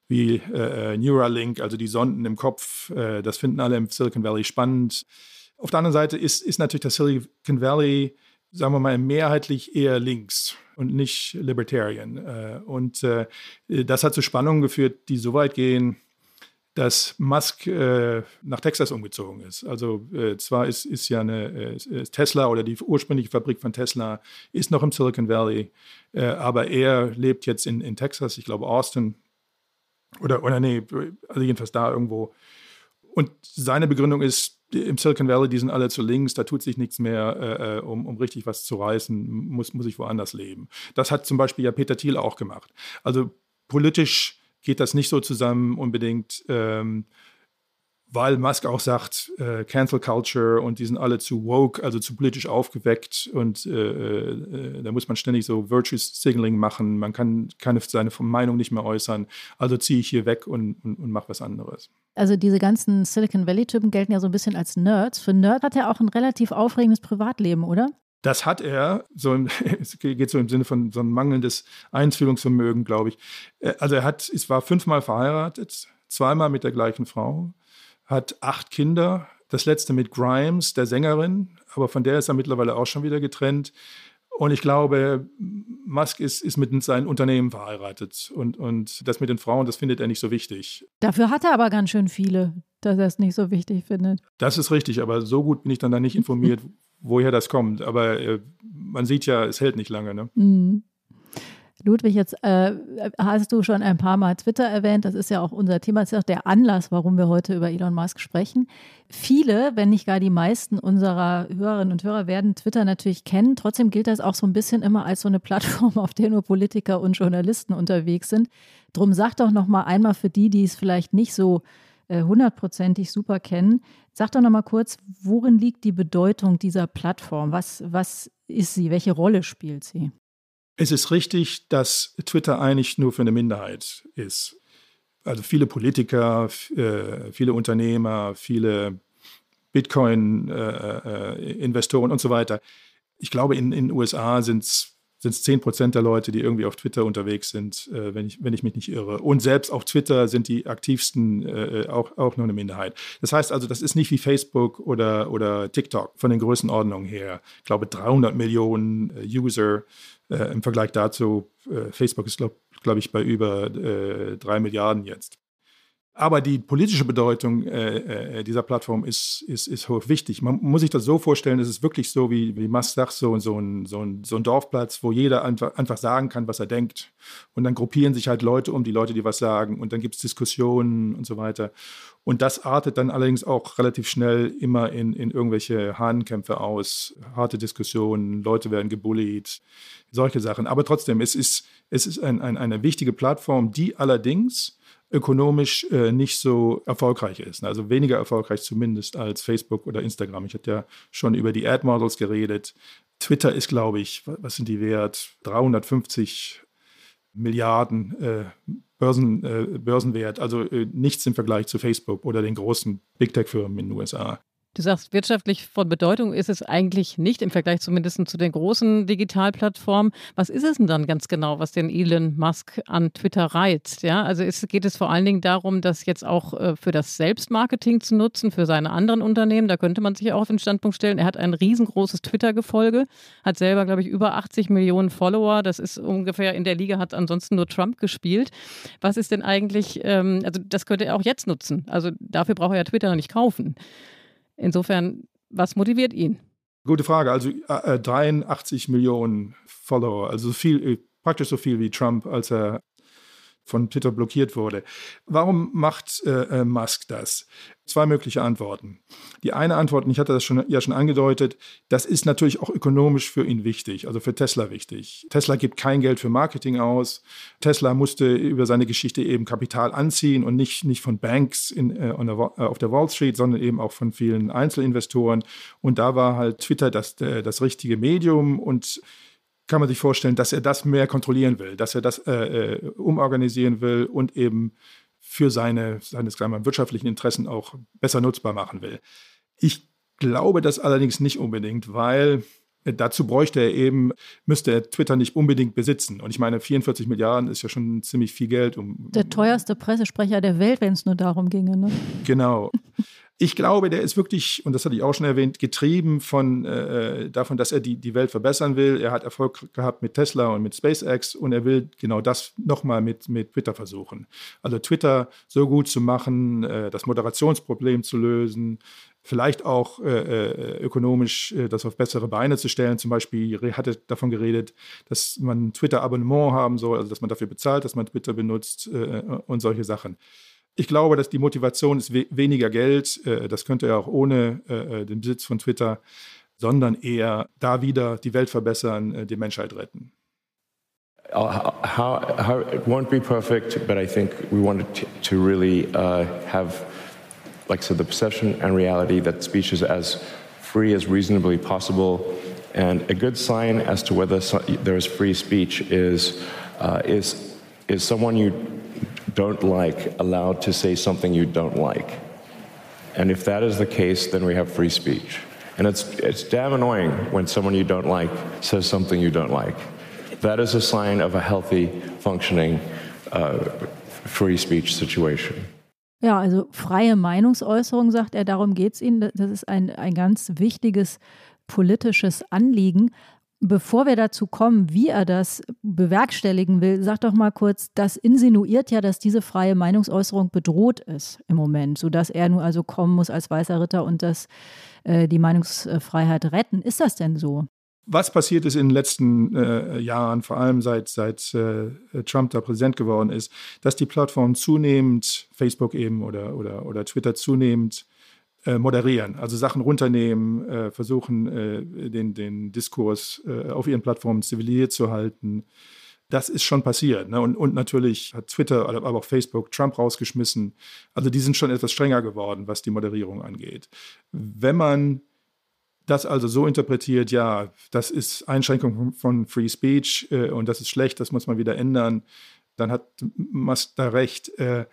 wie äh, äh, Neuralink, also die Sonden im Kopf, das finden alle im Silicon Valley spannend. Auf der anderen Seite ist, ist natürlich das Silicon Valley sagen wir mal, mehrheitlich eher links und nicht libertarian. Und das hat zu Spannungen geführt, die so weit gehen, dass Musk äh, nach Texas umgezogen ist. Also äh, zwar ist, ist ja eine äh, Tesla oder die ursprüngliche Fabrik von Tesla ist noch im Silicon Valley, äh, aber er lebt jetzt in, in Texas, ich glaube Austin oder, oder nee, also jedenfalls da irgendwo. Und seine Begründung ist, im Silicon Valley, die sind alle zu links, da tut sich nichts mehr, äh, äh, um, um richtig was zu reißen, muss, muss ich woanders leben. Das hat zum Beispiel ja Peter Thiel auch gemacht. Also politisch geht das nicht so zusammen unbedingt, ähm, weil Musk auch sagt, äh, Cancel Culture und die sind alle zu woke, also zu politisch aufgeweckt und äh, äh, da muss man ständig so Virtue Signaling machen, man kann, kann seine Meinung nicht mehr äußern, also ziehe ich hier weg und, und, und mache was anderes. Also diese ganzen Silicon Valley-Typen gelten ja so ein bisschen als Nerds. Für Nerd hat er auch ein relativ aufregendes Privatleben, oder? Das hat er, so (laughs) es geht so im Sinne von so ein mangelndes Einfühlungsvermögen, glaube ich. Äh, also er hat, es war fünfmal verheiratet, zweimal mit der gleichen Frau, hat acht Kinder, das letzte mit Grimes, der Sängerin, aber von der ist er mittlerweile auch schon wieder getrennt. Und ich glaube, Musk ist, ist mit seinen Unternehmen verheiratet. Und, und das mit den Frauen, das findet er nicht so wichtig. Dafür hat er aber ganz schön viele, dass er es nicht so wichtig findet. Das ist richtig, aber so gut bin ich dann da nicht informiert, woher das kommt. Aber äh, man sieht ja, es hält nicht lange. Ne? Mhm. Ludwig, jetzt äh, hast du schon ein paar Mal Twitter erwähnt. Das ist ja auch unser Thema. Das ist auch der Anlass, warum wir heute über Elon Musk sprechen. Viele, wenn nicht gar die meisten unserer Hörerinnen und Hörer werden Twitter natürlich kennen. Trotzdem gilt das auch so ein bisschen immer als so eine Plattform, (laughs) auf der nur Politiker und Journalisten unterwegs sind. Drum sag doch noch mal einmal für die, die es vielleicht nicht so äh, hundertprozentig super kennen. Sag doch noch mal kurz, worin liegt die Bedeutung dieser Plattform? Was, was ist sie? Welche Rolle spielt sie? Es ist richtig, dass Twitter eigentlich nur für eine Minderheit ist. Also viele Politiker, äh, viele Unternehmer, viele Bitcoin-Investoren äh, und so weiter. Ich glaube, in den USA sind es sind es 10 Prozent der Leute, die irgendwie auf Twitter unterwegs sind, äh, wenn, ich, wenn ich mich nicht irre. Und selbst auf Twitter sind die aktivsten äh, auch, auch nur eine Minderheit. Das heißt also, das ist nicht wie Facebook oder, oder TikTok von den Größenordnungen her. Ich glaube, 300 Millionen äh, User äh, im Vergleich dazu. Äh, Facebook ist, glaube glaub ich, bei über äh, 3 Milliarden jetzt. Aber die politische Bedeutung äh, äh, dieser Plattform ist, ist, ist hoch wichtig. Man muss sich das so vorstellen, es ist wirklich so, wie, wie Musk sagt, so, so, ein, so, ein, so ein Dorfplatz, wo jeder einfach, einfach sagen kann, was er denkt. Und dann gruppieren sich halt Leute um, die Leute, die was sagen. Und dann gibt es Diskussionen und so weiter. Und das artet dann allerdings auch relativ schnell immer in, in irgendwelche Hahnenkämpfe aus, harte Diskussionen, Leute werden gebullied, solche Sachen. Aber trotzdem, es ist, es ist ein, ein, eine wichtige Plattform, die allerdings ökonomisch äh, nicht so erfolgreich ist. Also weniger erfolgreich zumindest als Facebook oder Instagram. Ich hatte ja schon über die Ad-Models geredet. Twitter ist, glaube ich, was sind die wert? 350 Milliarden äh, Börsen, äh, Börsenwert, also äh, nichts im Vergleich zu Facebook oder den großen Big Tech-Firmen in den USA. Du sagst, wirtschaftlich von Bedeutung ist es eigentlich nicht im Vergleich zumindest zu den großen Digitalplattformen. Was ist es denn dann ganz genau, was den Elon Musk an Twitter reizt? Ja, also ist, geht es vor allen Dingen darum, das jetzt auch äh, für das Selbstmarketing zu nutzen, für seine anderen Unternehmen. Da könnte man sich auch auf den Standpunkt stellen. Er hat ein riesengroßes Twitter-Gefolge, hat selber, glaube ich, über 80 Millionen Follower. Das ist ungefähr in der Liga, hat ansonsten nur Trump gespielt. Was ist denn eigentlich, ähm, also das könnte er auch jetzt nutzen. Also dafür braucht er ja Twitter noch nicht kaufen. Insofern, was motiviert ihn? Gute Frage. Also äh, 83 Millionen Follower, also viel, äh, praktisch so viel wie Trump, als er von Twitter blockiert wurde. Warum macht äh, äh, Musk das? Zwei mögliche Antworten. Die eine Antwort, und ich hatte das schon, ja schon angedeutet, das ist natürlich auch ökonomisch für ihn wichtig, also für Tesla wichtig. Tesla gibt kein Geld für Marketing aus. Tesla musste über seine Geschichte eben Kapital anziehen und nicht, nicht von Banks in, äh, der, äh, auf der Wall Street, sondern eben auch von vielen Einzelinvestoren. Und da war halt Twitter das, äh, das richtige Medium und kann man sich vorstellen, dass er das mehr kontrollieren will, dass er das äh, äh, umorganisieren will und eben für seine, seine wir, wirtschaftlichen Interessen auch besser nutzbar machen will. Ich glaube das allerdings nicht unbedingt, weil dazu bräuchte er eben, müsste er Twitter nicht unbedingt besitzen. Und ich meine, 44 Milliarden ist ja schon ziemlich viel Geld. Um, der teuerste Pressesprecher der Welt, wenn es nur darum ginge. Ne? Genau. Ich glaube, der ist wirklich, und das hatte ich auch schon erwähnt, getrieben von äh, davon, dass er die, die Welt verbessern will. Er hat Erfolg gehabt mit Tesla und mit SpaceX und er will genau das nochmal mit, mit Twitter versuchen. Also Twitter so gut zu machen, äh, das Moderationsproblem zu lösen, vielleicht auch äh, äh ökonomisch äh, das auf bessere Beine zu stellen. Zum Beispiel hat er davon geredet, dass man Twitter-Abonnement haben soll, also dass man dafür bezahlt, dass man Twitter benutzt äh, und solche Sachen. Ich glaube, dass die Motivation ist we weniger Geld. Äh, das könnte er auch ohne äh, den Besitz von Twitter, sondern eher da wieder die Welt verbessern, äh, die Menschheit retten. How, how, it won't be perfect, but I think we wanted to, to really uh, have, like I said, the perception and reality that speech is as free as reasonably possible. And a good sign as to whether so, there is free speech is, uh, is, is someone you don't like allowed to say something you don't like. And if that is the case, then we have free speech. And it's, it's damn annoying when someone you don't like says something you don't like. That is a sign of a healthy, functioning uh, free speech situation. Ja, also freie Meinungsäußerung, sagt er, darum geht es Ihnen. Das ist ein, ein ganz wichtiges politisches Anliegen. Bevor wir dazu kommen, wie er das bewerkstelligen will, sag doch mal kurz, das insinuiert ja, dass diese freie Meinungsäußerung bedroht ist im Moment, sodass er nur also kommen muss als weißer Ritter und das, äh, die Meinungsfreiheit retten. Ist das denn so? Was passiert ist in den letzten äh, Jahren, vor allem seit, seit äh, Trump da Präsident geworden ist, dass die Plattformen zunehmend, Facebook eben oder, oder, oder Twitter zunehmend moderieren, also Sachen runternehmen, äh, versuchen, äh, den, den Diskurs äh, auf ihren Plattformen zivilisiert zu halten. Das ist schon passiert. Ne? Und, und natürlich hat Twitter, aber auch Facebook Trump rausgeschmissen. Also die sind schon etwas strenger geworden, was die Moderierung angeht. Wenn man das also so interpretiert, ja, das ist Einschränkung von Free Speech äh, und das ist schlecht, das muss man wieder ändern, dann hat Musk da recht. Äh,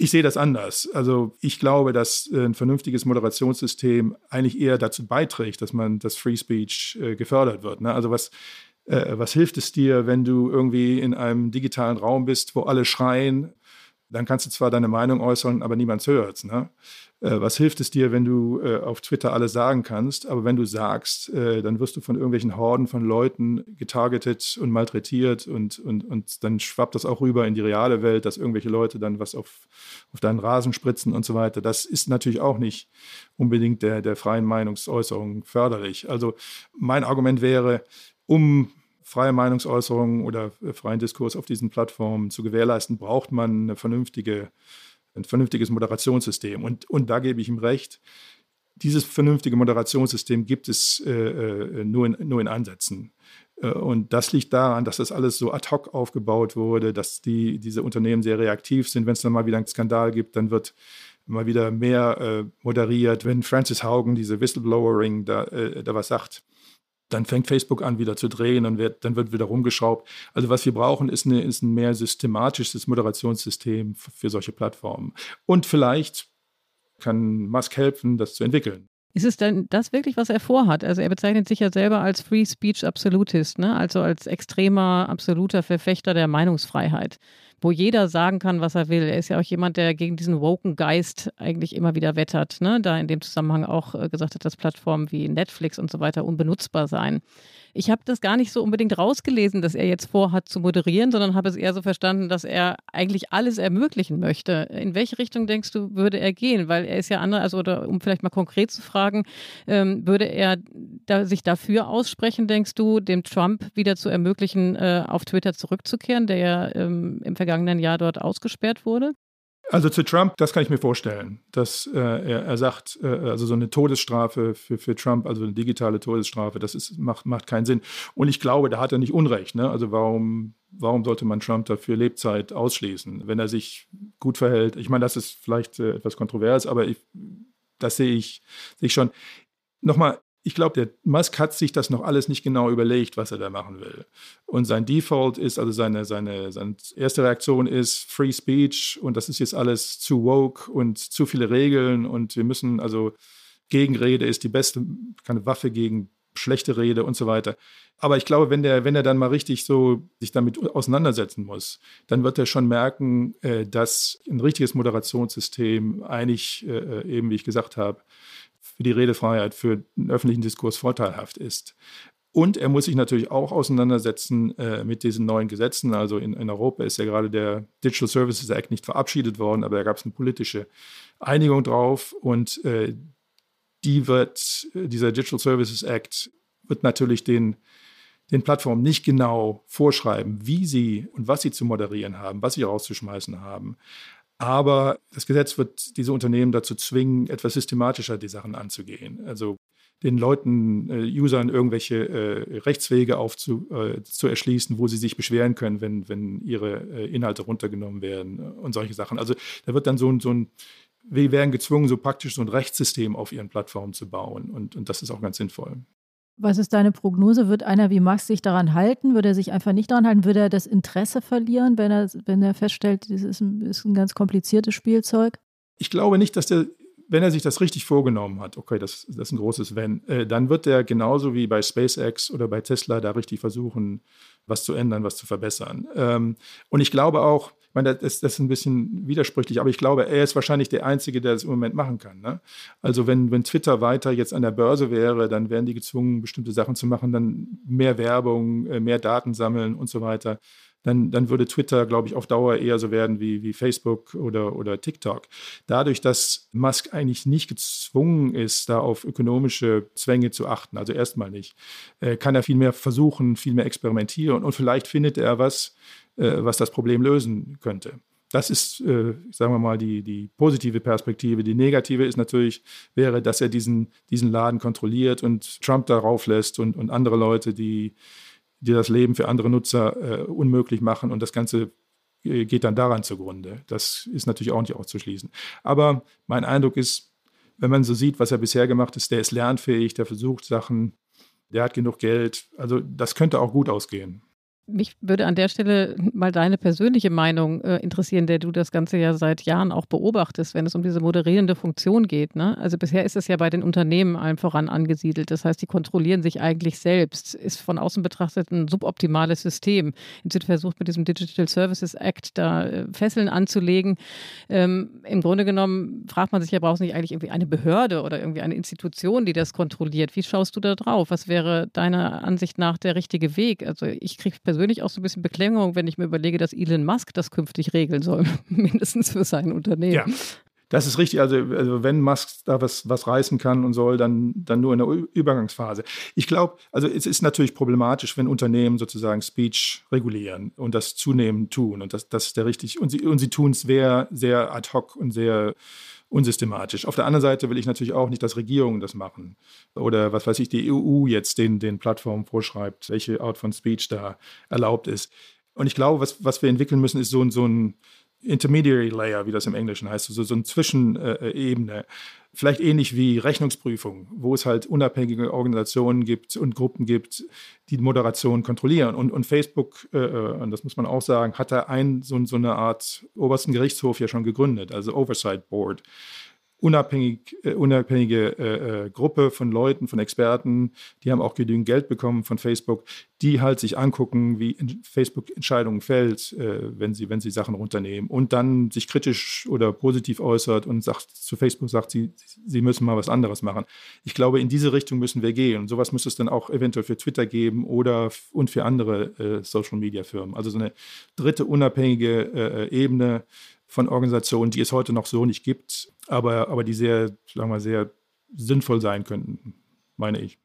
ich sehe das anders. Also ich glaube, dass äh, ein vernünftiges Moderationssystem eigentlich eher dazu beiträgt, dass man das Free Speech äh, gefördert wird. Ne? Also was, äh, was hilft es dir, wenn du irgendwie in einem digitalen Raum bist, wo alle schreien? Dann kannst du zwar deine Meinung äußern, aber niemand hört. Ne? Äh, was hilft es dir, wenn du äh, auf Twitter alles sagen kannst, aber wenn du sagst, äh, dann wirst du von irgendwelchen Horden von Leuten getargetet und malträtiert und, und, und dann schwappt das auch rüber in die reale Welt, dass irgendwelche Leute dann was auf, auf deinen Rasen spritzen und so weiter. Das ist natürlich auch nicht unbedingt der, der freien Meinungsäußerung förderlich. Also mein Argument wäre, um freie Meinungsäußerung oder freien Diskurs auf diesen Plattformen zu gewährleisten, braucht man eine vernünftige ein vernünftiges Moderationssystem. Und, und da gebe ich ihm recht. Dieses vernünftige Moderationssystem gibt es äh, äh, nur, in, nur in Ansätzen. Äh, und das liegt daran, dass das alles so ad hoc aufgebaut wurde, dass die, diese Unternehmen sehr reaktiv sind. Wenn es dann mal wieder einen Skandal gibt, dann wird mal wieder mehr äh, moderiert. Wenn Francis Haugen, diese Whistleblowering, da, äh, da was sagt, dann fängt Facebook an, wieder zu drehen und wird, dann wird wieder rumgeschraubt. Also was wir brauchen, ist, eine, ist ein mehr systematisches Moderationssystem für solche Plattformen. Und vielleicht kann Musk helfen, das zu entwickeln. Ist es denn das wirklich, was er vorhat? Also er bezeichnet sich ja selber als Free Speech Absolutist, ne? also als extremer, absoluter Verfechter der Meinungsfreiheit wo jeder sagen kann, was er will. Er ist ja auch jemand, der gegen diesen woken Geist eigentlich immer wieder wettert. Ne? Da in dem Zusammenhang auch äh, gesagt hat, dass Plattformen wie Netflix und so weiter unbenutzbar seien. Ich habe das gar nicht so unbedingt rausgelesen, dass er jetzt vorhat zu moderieren, sondern habe es eher so verstanden, dass er eigentlich alles ermöglichen möchte. In welche Richtung denkst du, würde er gehen? Weil er ist ja andere, also oder um vielleicht mal konkret zu fragen, ähm, würde er da, sich dafür aussprechen, denkst du, dem Trump wieder zu ermöglichen, äh, auf Twitter zurückzukehren, der ja ähm, im vergangenen Jahr dort ausgesperrt wurde? Also zu Trump, das kann ich mir vorstellen, dass äh, er, er, sagt, äh, also so eine Todesstrafe für, für Trump, also eine digitale Todesstrafe, das ist, macht, macht keinen Sinn. Und ich glaube, da hat er nicht Unrecht. Ne? Also warum, warum sollte man Trump dafür Lebzeit ausschließen, wenn er sich gut verhält? Ich meine, das ist vielleicht äh, etwas kontrovers, aber ich, das sehe ich, sehe ich schon. Nochmal, ich glaube, der Musk hat sich das noch alles nicht genau überlegt, was er da machen will. Und sein Default ist, also seine, seine, seine erste Reaktion ist Free Speech und das ist jetzt alles zu woke und zu viele Regeln und wir müssen, also Gegenrede ist die beste keine Waffe gegen schlechte Rede und so weiter. Aber ich glaube, wenn der, wenn er dann mal richtig so sich damit auseinandersetzen muss, dann wird er schon merken, äh, dass ein richtiges Moderationssystem eigentlich äh, eben, wie ich gesagt habe, für die Redefreiheit, für den öffentlichen Diskurs vorteilhaft ist. Und er muss sich natürlich auch auseinandersetzen äh, mit diesen neuen Gesetzen. Also in, in, Europa ist ja gerade der Digital Services Act nicht verabschiedet worden, aber da gab es eine politische Einigung drauf. Und äh, die wird, dieser Digital Services Act wird natürlich den den Plattformen nicht genau vorschreiben, wie sie und was sie zu moderieren haben, was sie rauszuschmeißen haben. Aber das Gesetz wird diese Unternehmen dazu zwingen, etwas systematischer die Sachen anzugehen. Also den Leuten, äh, Usern irgendwelche äh, Rechtswege aufzu, äh, zu erschließen, wo sie sich beschweren können, wenn, wenn ihre äh, Inhalte runtergenommen werden und solche Sachen. Also da wird dann so ein, so ein wir werden gezwungen, so praktisch so ein Rechtssystem auf ihren Plattformen zu bauen. Und, und das ist auch ganz sinnvoll. Was ist deine Prognose? Wird einer wie Max sich daran halten? Würde er sich einfach nicht daran halten? Würde er das Interesse verlieren, wenn er, wenn er feststellt, das ist ein, ist ein ganz kompliziertes Spielzeug? Ich glaube nicht, dass der, wenn er sich das richtig vorgenommen hat, okay, das, das ist ein großes Wenn, äh, dann wird er genauso wie bei SpaceX oder bei Tesla da richtig versuchen, was zu ändern, was zu verbessern. Ähm, und ich glaube auch, ich meine, das, das, ist ein bisschen widersprüchlich, aber ich glaube, er ist wahrscheinlich der Einzige, der das im Moment machen kann. Ne? Also wenn, wenn Twitter weiter jetzt an der Börse wäre, dann wären die gezwungen, bestimmte Sachen zu machen, dann mehr Werbung, äh, mehr Daten sammeln und so weiter. Dann, dann, würde Twitter, glaube ich, auf Dauer eher so werden wie, wie Facebook oder, oder TikTok. Dadurch, dass Musk eigentlich nicht gezwungen ist, da auf ökonomische Zwänge zu achten, also erstmal nicht, äh, kann er viel mehr versuchen, viel mehr experimentieren und vielleicht findet er was, äh, was das Problem lösen könnte. Das ist, äh, sagen wir mal, die, die positive Perspektive. Die negative ist natürlich, wäre, dass er diesen, diesen Laden kontrolliert und Trump darauf lässt und, und andere Leute, die, die das Leben für andere Nutzer äh, unmöglich machen und das Ganze äh, geht dann daran zugrunde. Das ist natürlich auch nicht auszuschließen. Aber mein Eindruck ist, wenn man so sieht, was er bisher gemacht ist, der ist lernfähig, der versucht Sachen, der hat genug Geld. Also das könnte auch gut ausgehen. Mich würde an der Stelle mal deine persönliche Meinung äh, interessieren, der du das Ganze ja seit Jahren auch beobachtest, wenn es um diese moderierende Funktion geht. Ne? Also bisher ist es ja bei den Unternehmen allen voran angesiedelt. Das heißt, die kontrollieren sich eigentlich selbst. Ist von außen betrachtet ein suboptimales System. Wird versucht, mit diesem Digital Services Act da äh, Fesseln anzulegen. Ähm, Im Grunde genommen fragt man sich ja, braucht es nicht eigentlich irgendwie eine Behörde oder irgendwie eine Institution, die das kontrolliert? Wie schaust du da drauf? Was wäre deiner Ansicht nach der richtige Weg? Also ich kriege persönlich persönlich auch so ein bisschen Beklemmung, wenn ich mir überlege, dass Elon Musk das künftig regeln soll, (laughs) mindestens für sein Unternehmen. Ja. Das ist richtig. Also, also wenn Musk da was, was reißen kann und soll, dann, dann nur in der Übergangsphase. Ich glaube, also es ist natürlich problematisch, wenn Unternehmen sozusagen Speech regulieren und das zunehmend tun. Und das, das ist der richtig. Und sie, und sie tun es sehr, sehr ad hoc und sehr unsystematisch. Auf der anderen Seite will ich natürlich auch nicht, dass Regierungen das machen. Oder was weiß ich, die EU jetzt den, den Plattformen vorschreibt, welche Art von Speech da erlaubt ist. Und ich glaube, was, was wir entwickeln müssen, ist so, so ein Intermediary Layer, wie das im Englischen heißt, so, so eine Zwischenebene. Vielleicht ähnlich wie Rechnungsprüfung, wo es halt unabhängige Organisationen gibt und Gruppen gibt, die Moderation kontrollieren. Und, und Facebook, äh, äh, und das muss man auch sagen, hat da ein, so, so eine Art obersten Gerichtshof ja schon gegründet, also Oversight Board unabhängig, äh, unabhängige äh, äh, Gruppe von Leuten, von Experten, die haben auch genügend Geld bekommen von Facebook, die halt sich angucken, wie Facebook Entscheidungen fällt, äh, wenn, sie, wenn sie Sachen runternehmen und dann sich kritisch oder positiv äußert und sagt, zu Facebook sagt, sie, sie müssen mal was anderes machen. Ich glaube, in diese Richtung müssen wir gehen. Und sowas müsste es dann auch eventuell für Twitter geben oder und für andere äh, Social Media Firmen. Also so eine dritte unabhängige äh, Ebene, von Organisationen, die es heute noch so nicht gibt, aber, aber die sehr, sagen wir sehr sinnvoll sein könnten, meine ich.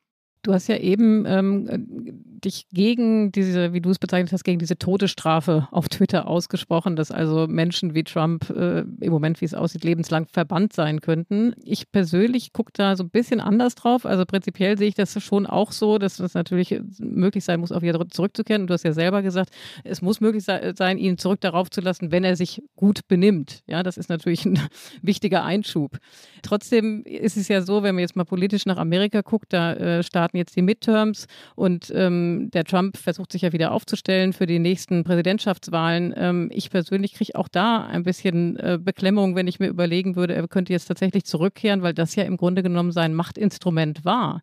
Du hast ja eben ähm, dich gegen diese, wie du es bezeichnet hast, gegen diese Todesstrafe auf Twitter ausgesprochen, dass also Menschen wie Trump äh, im Moment, wie es aussieht, lebenslang verbannt sein könnten. Ich persönlich gucke da so ein bisschen anders drauf. Also prinzipiell sehe ich das schon auch so, dass es natürlich möglich sein muss, auch wieder zurückzukehren. Du hast ja selber gesagt, es muss möglich sein, ihn zurück darauf zu lassen, wenn er sich gut benimmt. Ja, das ist natürlich ein (laughs) wichtiger Einschub. Trotzdem ist es ja so, wenn man jetzt mal politisch nach Amerika guckt, da äh, starten jetzt die Midterms und Ähm, der Trump versucht sich ja wieder aufzustellen für die nächsten Präsidentschaftswahlen. Ähm, ich persönlich kriege auch da ein bisschen äh, Beklemmung, wenn ich mir überlegen würde, er könnte jetzt tatsächlich zurückkehren, weil das ja im Grunde genommen sein Machtinstrument war.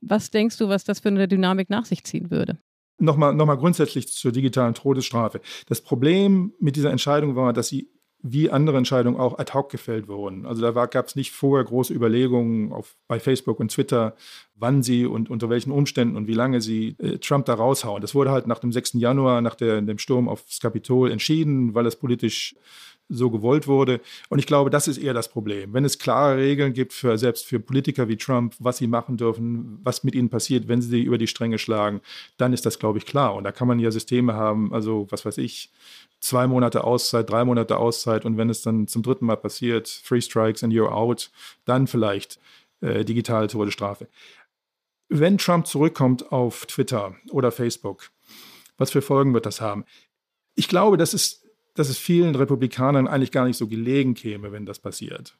Was denkst du, was das für eine Dynamik nach sich ziehen würde? Nochmal, nochmal grundsätzlich zur digitalen Todesstrafe. Das Problem mit dieser Entscheidung war, dass sie wie andere Entscheidungen auch ad hoc gefällt wurden. Also da gab es nicht vorher große Überlegungen auf, bei Facebook und Twitter, wann sie und unter welchen Umständen und wie lange sie äh, Trump da raushauen. Das wurde halt nach dem 6. Januar, nach der, dem Sturm aufs Kapitol entschieden, weil es politisch so gewollt wurde. Und ich glaube, das ist eher das Problem. Wenn es klare Regeln gibt, für, selbst für Politiker wie Trump, was sie machen dürfen, was mit ihnen passiert, wenn sie über die Stränge schlagen, dann ist das, glaube ich, klar. Und da kann man ja Systeme haben, also was weiß ich, zwei Monate Auszeit, drei Monate Auszeit und wenn es dann zum dritten Mal passiert, Three Strikes and you're out, dann vielleicht äh, digitale Todesstrafe. Wenn Trump zurückkommt auf Twitter oder Facebook, was für Folgen wird das haben? Ich glaube, dass es, dass es vielen Republikanern eigentlich gar nicht so gelegen käme, wenn das passiert.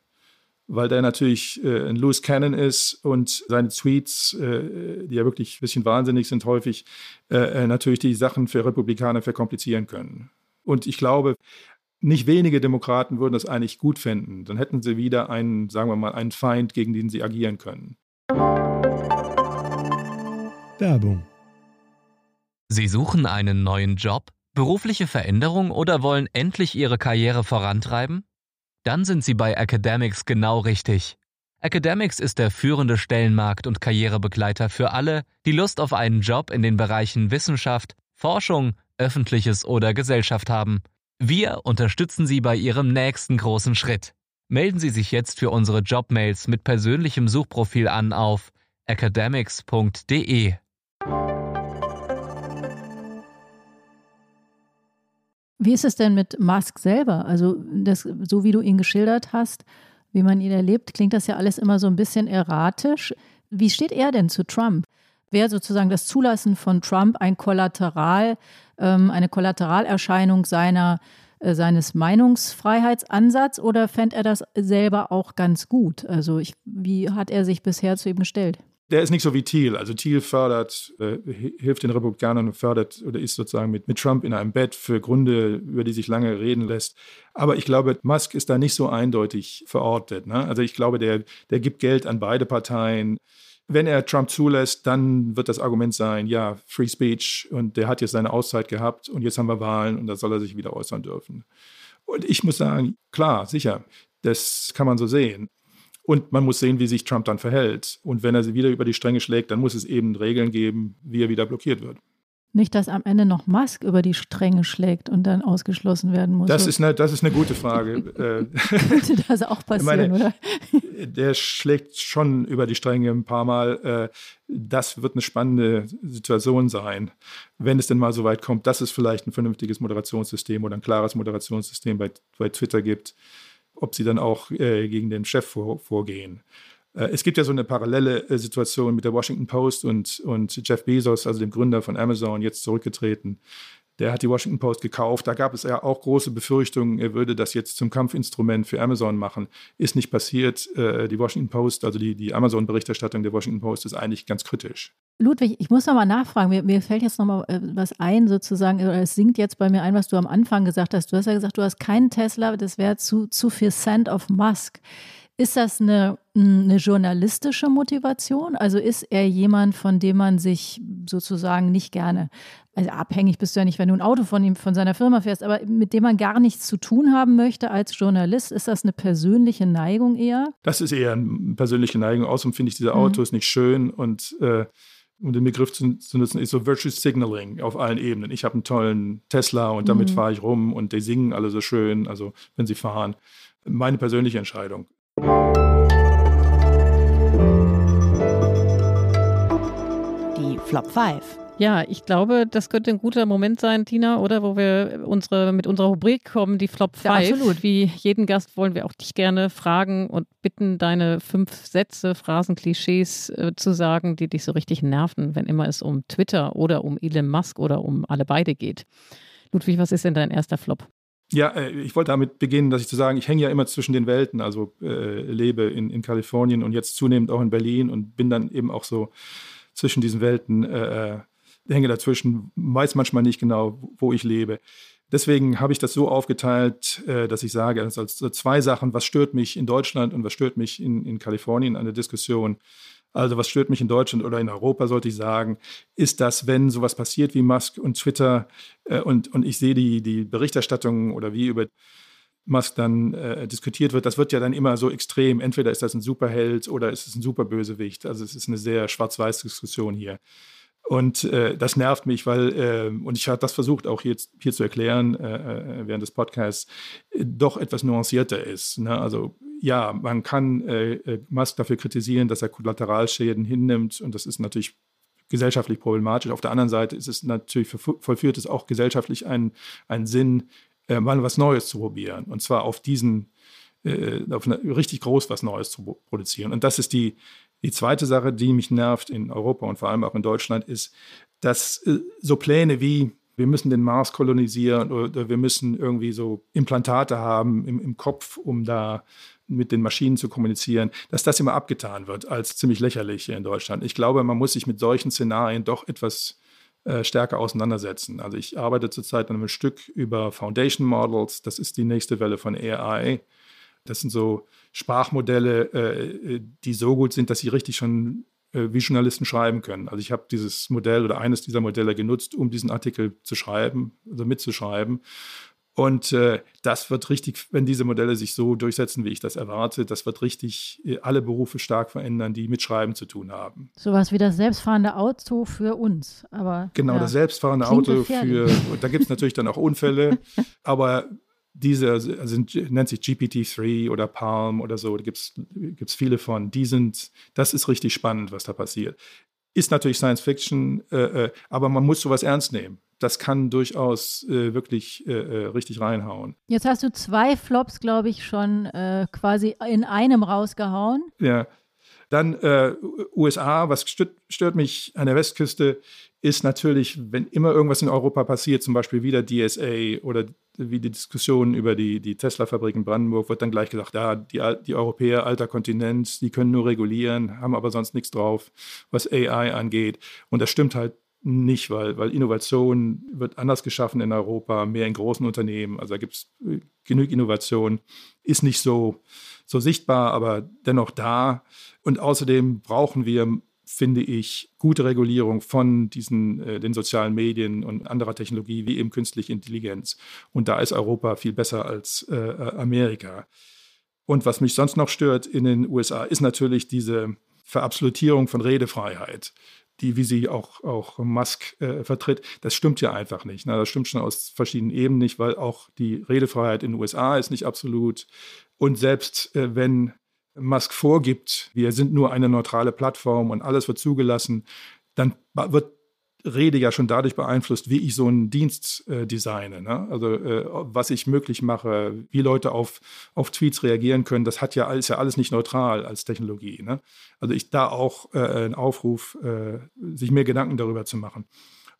Weil der natürlich äh, ein Loose Cannon ist und seine Tweets, äh, die ja wirklich ein bisschen wahnsinnig sind, häufig äh, äh natürlich die Sachen für Republikaner verkomplizieren können. Und ich glaube, nicht wenige Demokraten würden das eigentlich gut finden. Dann hätten sie wieder einen, sagen wir mal, einen Feind, gegen den sie agieren können. Werbung. Sie suchen einen neuen Job, berufliche Veränderung oder wollen endlich Ihre Karriere vorantreiben? Dann sind Sie bei Academics genau richtig. Academics ist der führende Stellenmarkt und Karrierebegleiter für alle, die Lust auf einen Job in den Bereichen Wissenschaft, Forschung, öffentliches oder Gesellschaft haben. Wir unterstützen Sie bei Ihrem nächsten großen Schritt. Melden Sie sich jetzt für unsere Jobmails mit persönlichem Suchprofil an auf academics.de. Wie ist es denn mit Musk selber? Also, das, so wie du ihn geschildert hast, wie man ihn erlebt, klingt das ja alles immer so ein bisschen erratisch. Wie steht er denn zu Trump? Wäre sozusagen das Zulassen von Trump ein Kollateral ähm, eine Kollateralerscheinung seiner, äh, seines Meinungsfreiheitsansatzes oder fände er das selber auch ganz gut? Also ich, wie hat er sich bisher zu ihm gestellt? Der ist nicht so wie Thiel. Also Thiel fördert, äh, hilft den Republikanern und fördert oder ist sozusagen mit, mit Trump in einem Bett für Gründe, über die sich lange reden lässt. Aber ich glaube, Musk ist da nicht so eindeutig verortet. Ne? Also ich glaube, der, der gibt Geld an beide Parteien. Wenn er Trump zulässt, dann wird das Argument sein, ja, Free Speech und der hat jetzt seine Auszeit gehabt und jetzt haben wir Wahlen und da soll er sich wieder äußern dürfen. Und ich muss sagen, klar, sicher, das kann man so sehen. Und man muss sehen, wie sich Trump dann verhält. Und wenn er sie wieder über die Stränge schlägt, dann muss es eben Regeln geben, wie er wieder blockiert wird. Nicht, dass am Ende noch Musk über die Stränge schlägt und dann ausgeschlossen werden muss. Das, ist eine, das ist eine gute Frage. (laughs) Könnte das auch passieren, meine, oder? Der schlägt schon über die Stränge ein paar Mal. Äh, das wird eine spannende Situation sein, wenn es denn mal so weit kommt, dass es vielleicht ein vernünftiges Moderationssystem oder ein klares Moderationssystem bei, bei Twitter gibt, ob sie dann auch äh, gegen den Chef vor, vorgehen. Äh, es gibt ja so eine parallele äh, Situation mit der Washington Post und, und Jeff Bezos, also dem Gründer von Amazon, jetzt zurückgetreten. Der hat die Washington Post gekauft. Da gab es ja auch große Befürchtungen, er würde das jetzt zum Kampfinstrument für Amazon machen. Ist nicht passiert. Äh, die Washington Post, also die, die Amazon-Berichterstattung der Washington Post, ist eigentlich ganz kritisch. Ludwig, ich muss noch mal nachfragen. Mir, mir fällt jetzt noch mal was ein, sozusagen, oder es sinkt jetzt bei mir ein, was du am Anfang gesagt hast. Du hast ja gesagt, du hast keinen Tesla, das wäre zu, zu viel Cent of Musk. Ist das eine, eine journalistische Motivation? Also ist er jemand, von dem man sich sozusagen nicht gerne, also abhängig bist du ja nicht, wenn du ein Auto von ihm, von seiner Firma fährst, aber mit dem man gar nichts zu tun haben möchte als Journalist? Ist das eine persönliche Neigung eher? Das ist eher eine persönliche Neigung. Außerdem finde ich diese mhm. Autos mhm. nicht schön und äh, um den Begriff zu, zu, nutzen, ist so Virtual Signaling auf allen Ebenen. Ich habe einen tollen Tesla und damit mhm. fahre ich rum und die singen alle so schön, also wenn sie fahren. Meine persönliche Entscheidung. Die Flop 5. Ja, ich glaube, das könnte ein guter Moment sein, Tina, oder wo wir unsere, mit unserer Rubrik kommen, die Flop 5. Ja, absolut. Wie jeden Gast wollen wir auch dich gerne fragen und bitten, deine fünf Sätze, Phrasen, Klischees äh, zu sagen, die dich so richtig nerven, wenn immer es um Twitter oder um Elon Musk oder um alle beide geht. Ludwig, was ist denn dein erster Flop? Ja, äh, ich wollte damit beginnen, dass ich zu sagen, ich hänge ja immer zwischen den Welten, also äh, lebe in, in Kalifornien und jetzt zunehmend auch in Berlin und bin dann eben auch so zwischen diesen Welten äh, hänge dazwischen, weiß manchmal nicht genau, wo ich lebe. Deswegen habe ich das so aufgeteilt, äh, dass ich sage, also zwei Sachen, was stört mich in Deutschland und was stört mich in, in Kalifornien an der Diskussion. Also was stört mich in Deutschland oder in Europa, sollte ich sagen, ist, dass wenn sowas passiert wie Musk und Twitter äh, und, und ich sehe die, die Berichterstattung oder wie über Musk dann äh, diskutiert wird, das wird ja dann immer so extrem. Entweder ist das ein Superheld oder ist es ein Superbösewicht. Also es ist eine sehr schwarz-weiß Diskussion hier. Und äh, das nervt mich, weil, äh, und ich habe das versucht auch jetzt hier zu erklären äh, äh während des Podcasts, äh, doch etwas nuancierter ist. Ne? Also ja, man kann äh, Musk dafür kritisieren, dass er Kollateralschäden hinnimmt und das ist natürlich gesellschaftlich problematisch. Auf der anderen Seite ist es natürlich vollführt es auch gesellschaftlich einen, einen Sinn, äh, mal was Neues zu probieren. Und zwar auf diesen, äh, auf eine, richtig groß was Neues zu produzieren. Und das ist die, die zweite Sache, die mich nervt in Europa und vor allem auch in Deutschland, ist, dass äh, so Pläne wie wir müssen den Mars kolonisieren oder wir müssen irgendwie so Implantate haben im, im Kopf, um da mit den Maschinen zu kommunizieren, dass das immer abgetan wird als ziemlich lächerlich hier in Deutschland. Ich glaube, man muss sich mit solchen Szenarien doch etwas äh, stärker auseinandersetzen. Also ich arbeite zurzeit an einem Stück über Foundation Models. Das ist die nächste Welle von AI. Das sind so Sprachmodelle, äh, die so gut sind, dass sie richtig schon äh, wie Journalisten schreiben können. Also ich habe dieses Modell oder eines dieser Modelle genutzt, um diesen Artikel zu schreiben, also mitzuschreiben. Und äh, das wird richtig, wenn diese Modelle sich so durchsetzen, wie ich das erwarte, das wird richtig äh, alle Berufe stark verändern, die mit Schreiben zu tun haben. Sowas wie das selbstfahrende Auto für uns. Aber, genau, ja, das selbstfahrende Auto für, da gibt es natürlich dann auch Unfälle, (laughs) aber diese also nennt sich GPT-3 oder Palm oder so, da gibt es viele von. Die sind, das ist richtig spannend, was da passiert. Ist natürlich Science Fiction, äh, äh aber man muss sowas ernst nehmen das kann durchaus äh, wirklich äh, äh, richtig reinhauen. Jetzt hast du zwei Flops, glaube ich, schon äh, quasi in einem rausgehauen. Ja. Dann USA, was stört, stört, mich an der Westküste, ist natürlich, wenn immer irgendwas in Europa passiert, zum Beispiel wieder DSA oder wie die Diskussion über die, die Tesla-Fabrik in Brandenburg, wird dann gleich gesagt, ja, die, die Europäer, alter Kontinent, die können nur regulieren, haben aber sonst nichts drauf, was AI angeht. Und das stimmt halt nicht, weil, weil Innovation wird anders geschaffen in Europa, mehr in großen Unternehmen. Also da gibt es äh, genug Innovation, ist nicht so, so sichtbar, aber dennoch da. Und außerdem brauchen wir, finde ich, gute Regulierung von diesen, äh, den sozialen Medien und anderer Technologie, wie eben künstliche Intelligenz. Und da ist Europa viel besser als äh, Amerika. Und was mich sonst noch stört in den USA, ist natürlich diese Verabsolutierung von Redefreiheit die, wie sie auch, auch Musk äh, vertritt, das stimmt ja einfach nicht. Ne? Das stimmt schon aus verschiedenen Ebenen nicht, weil auch die Redefreiheit in den USA ist nicht absolut. Und selbst äh, wenn Musk vorgibt, wir sind nur eine neutrale Plattform und alles wird zugelassen, dann wird Rede ja schon dadurch beeinflusst, wie ich so einen Dienst äh, designe. Ne? Also äh, was ich möglich mache, wie Leute auf, auf Tweets reagieren können, das hat ja alles ja alles nicht neutral als Technologie. Ne? Also ich da auch äh, einen Aufruf, äh, sich mehr Gedanken darüber zu machen.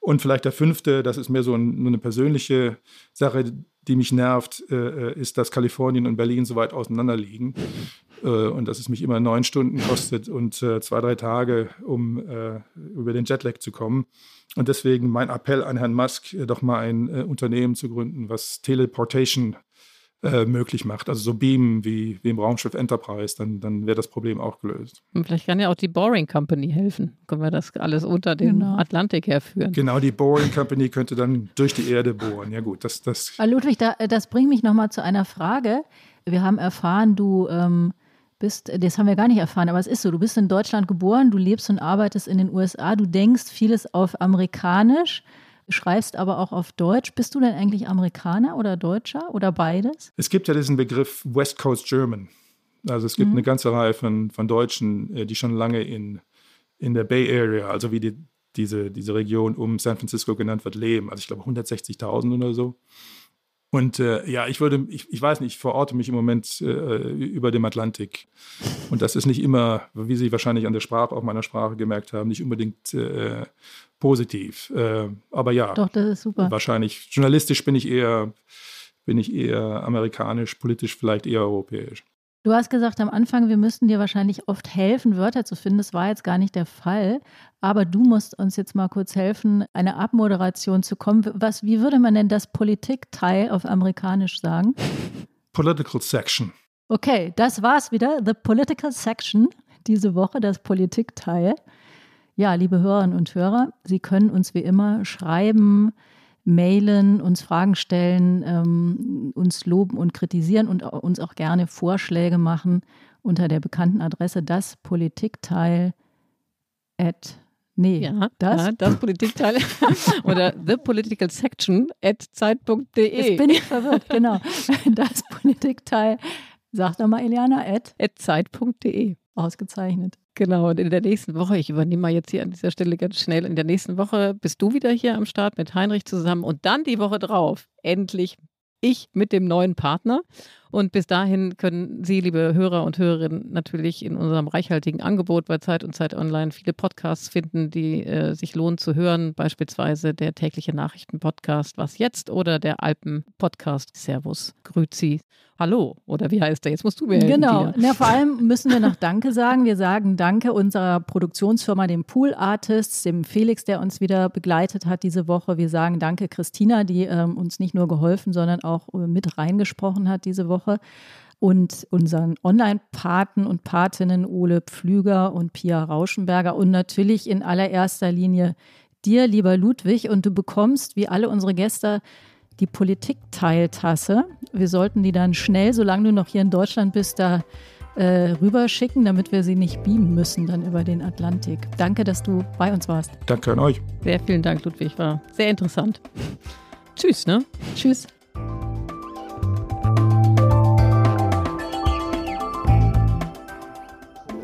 Und vielleicht der fünfte, das ist mehr so ein, eine persönliche Sache, die mich nervt, äh, äh, ist, dass Kalifornien und Berlin so weit auseinander liegen äh, und dass es mich immer neun Stunden kostet und äh, zwei, drei Tage, um äh, über den Jetlag zu kommen. Und deswegen mein Appell an Herrn Musk, äh, doch mal ein Unternehmen zu gründen, was Teleportation möglich macht. Also so Beamen wie, wie im Raumschiff Enterprise, dann, dann wäre das Problem auch gelöst. Und vielleicht kann ja auch die Boring Company helfen. Können wir das alles unter den genau. Atlantik herführen? Genau, die Boring Company könnte dann durch die Erde bohren. Ja gut, das... das Ludwig, da, das bringt mich nochmal zu einer Frage. Wir haben erfahren, du... Ähm bist, das haben wir gar nicht erfahren, aber es ist so, du bist in Deutschland geboren, du lebst und arbeitest in den USA, du denkst vieles auf Amerikanisch, schreibst aber auch auf Deutsch. Bist du denn eigentlich Amerikaner oder Deutscher oder beides? Es gibt ja diesen Begriff West Coast German. Also es gibt mhm. eine ganze Reihe von, von Deutschen, äh, die schon lange in, in der Bay Area, also wie die, diese, diese Region um San Francisco genannt wird, leben. Also ich glaube 160.000 oder so. Und äh, ja, ich würde, ich, ich weiß nicht, ich verorte mich im Moment äh, über dem Atlantik. Und das ist nicht immer, wie Sie wahrscheinlich an der Sprache, auch meiner Sprache gemerkt haben, nicht unbedingt äh, positiv. Äh, aber ja, Doch, das ist super. wahrscheinlich journalistisch bin ich eher, bin ich eher amerikanisch, politisch vielleicht eher europäisch. Du hast gesagt am Anfang, wir müssten dir wahrscheinlich oft helfen, Wörter zu finden. Das war jetzt gar nicht der Fall. Aber du musst uns jetzt mal kurz helfen, eine Abmoderation zu kommen. Was, wie würde man denn das Politikteil auf Amerikanisch sagen? Political Section. Okay, das war's wieder. The Political Section diese Woche, das Politikteil. Ja, liebe Hörerinnen und Hörer, Sie können uns wie immer schreiben, mailen, uns Fragen stellen, ähm, uns loben und kritisieren und uns auch gerne Vorschläge machen unter der bekannten Adresse das Politikteil at Nee, ja, das, ja, das Politikteil (laughs) oder the political section at zeit.de. Jetzt bin ich verwirrt, genau. (laughs) Das Politikteil, sag doch mal Eliana, at, at zeit.de. Ausgezeichnet. Genau, und in der nächsten Woche, ich übernehme mal jetzt hier an dieser Stelle ganz schnell, in der nächsten Woche bist du wieder hier am Start mit Heinrich zusammen und dann die Woche drauf endlich ich mit dem neuen Partner. Und bis dahin können Sie, liebe Hörer und Hörerinnen, natürlich in unserem reichhaltigen Angebot bei Zeit und Zeit Online viele Podcasts finden, die äh, sich lohnen zu hören. Beispielsweise der tägliche Nachrichten-Podcast Was jetzt oder der Alpen-Podcast Servus, Grüzi, Hallo oder wie heißt der? Jetzt musst du mir helfen. Genau. Ja, vor allem (laughs) müssen wir noch Danke sagen. Wir sagen Danke unserer Produktionsfirma, dem Pool Artists, dem Felix, der uns wieder begleitet hat diese Woche. Wir sagen Danke Christina, die ähm, uns nicht nur geholfen, sondern auch äh, mit reingesprochen hat diese Woche. Woche und unseren Online-Paten und Patinnen Ole Pflüger und Pia Rauschenberger und natürlich in allererster Linie dir, lieber Ludwig. Und du bekommst, wie alle unsere Gäste, die Politikteiltasse. Wir sollten die dann schnell, solange du noch hier in Deutschland bist, da äh, rüberschicken, damit wir sie nicht beamen müssen dann über den Atlantik. Danke, dass du bei uns warst. Danke an euch. Sehr vielen Dank, Ludwig. War sehr interessant. Tschüss, ne? Tschüss.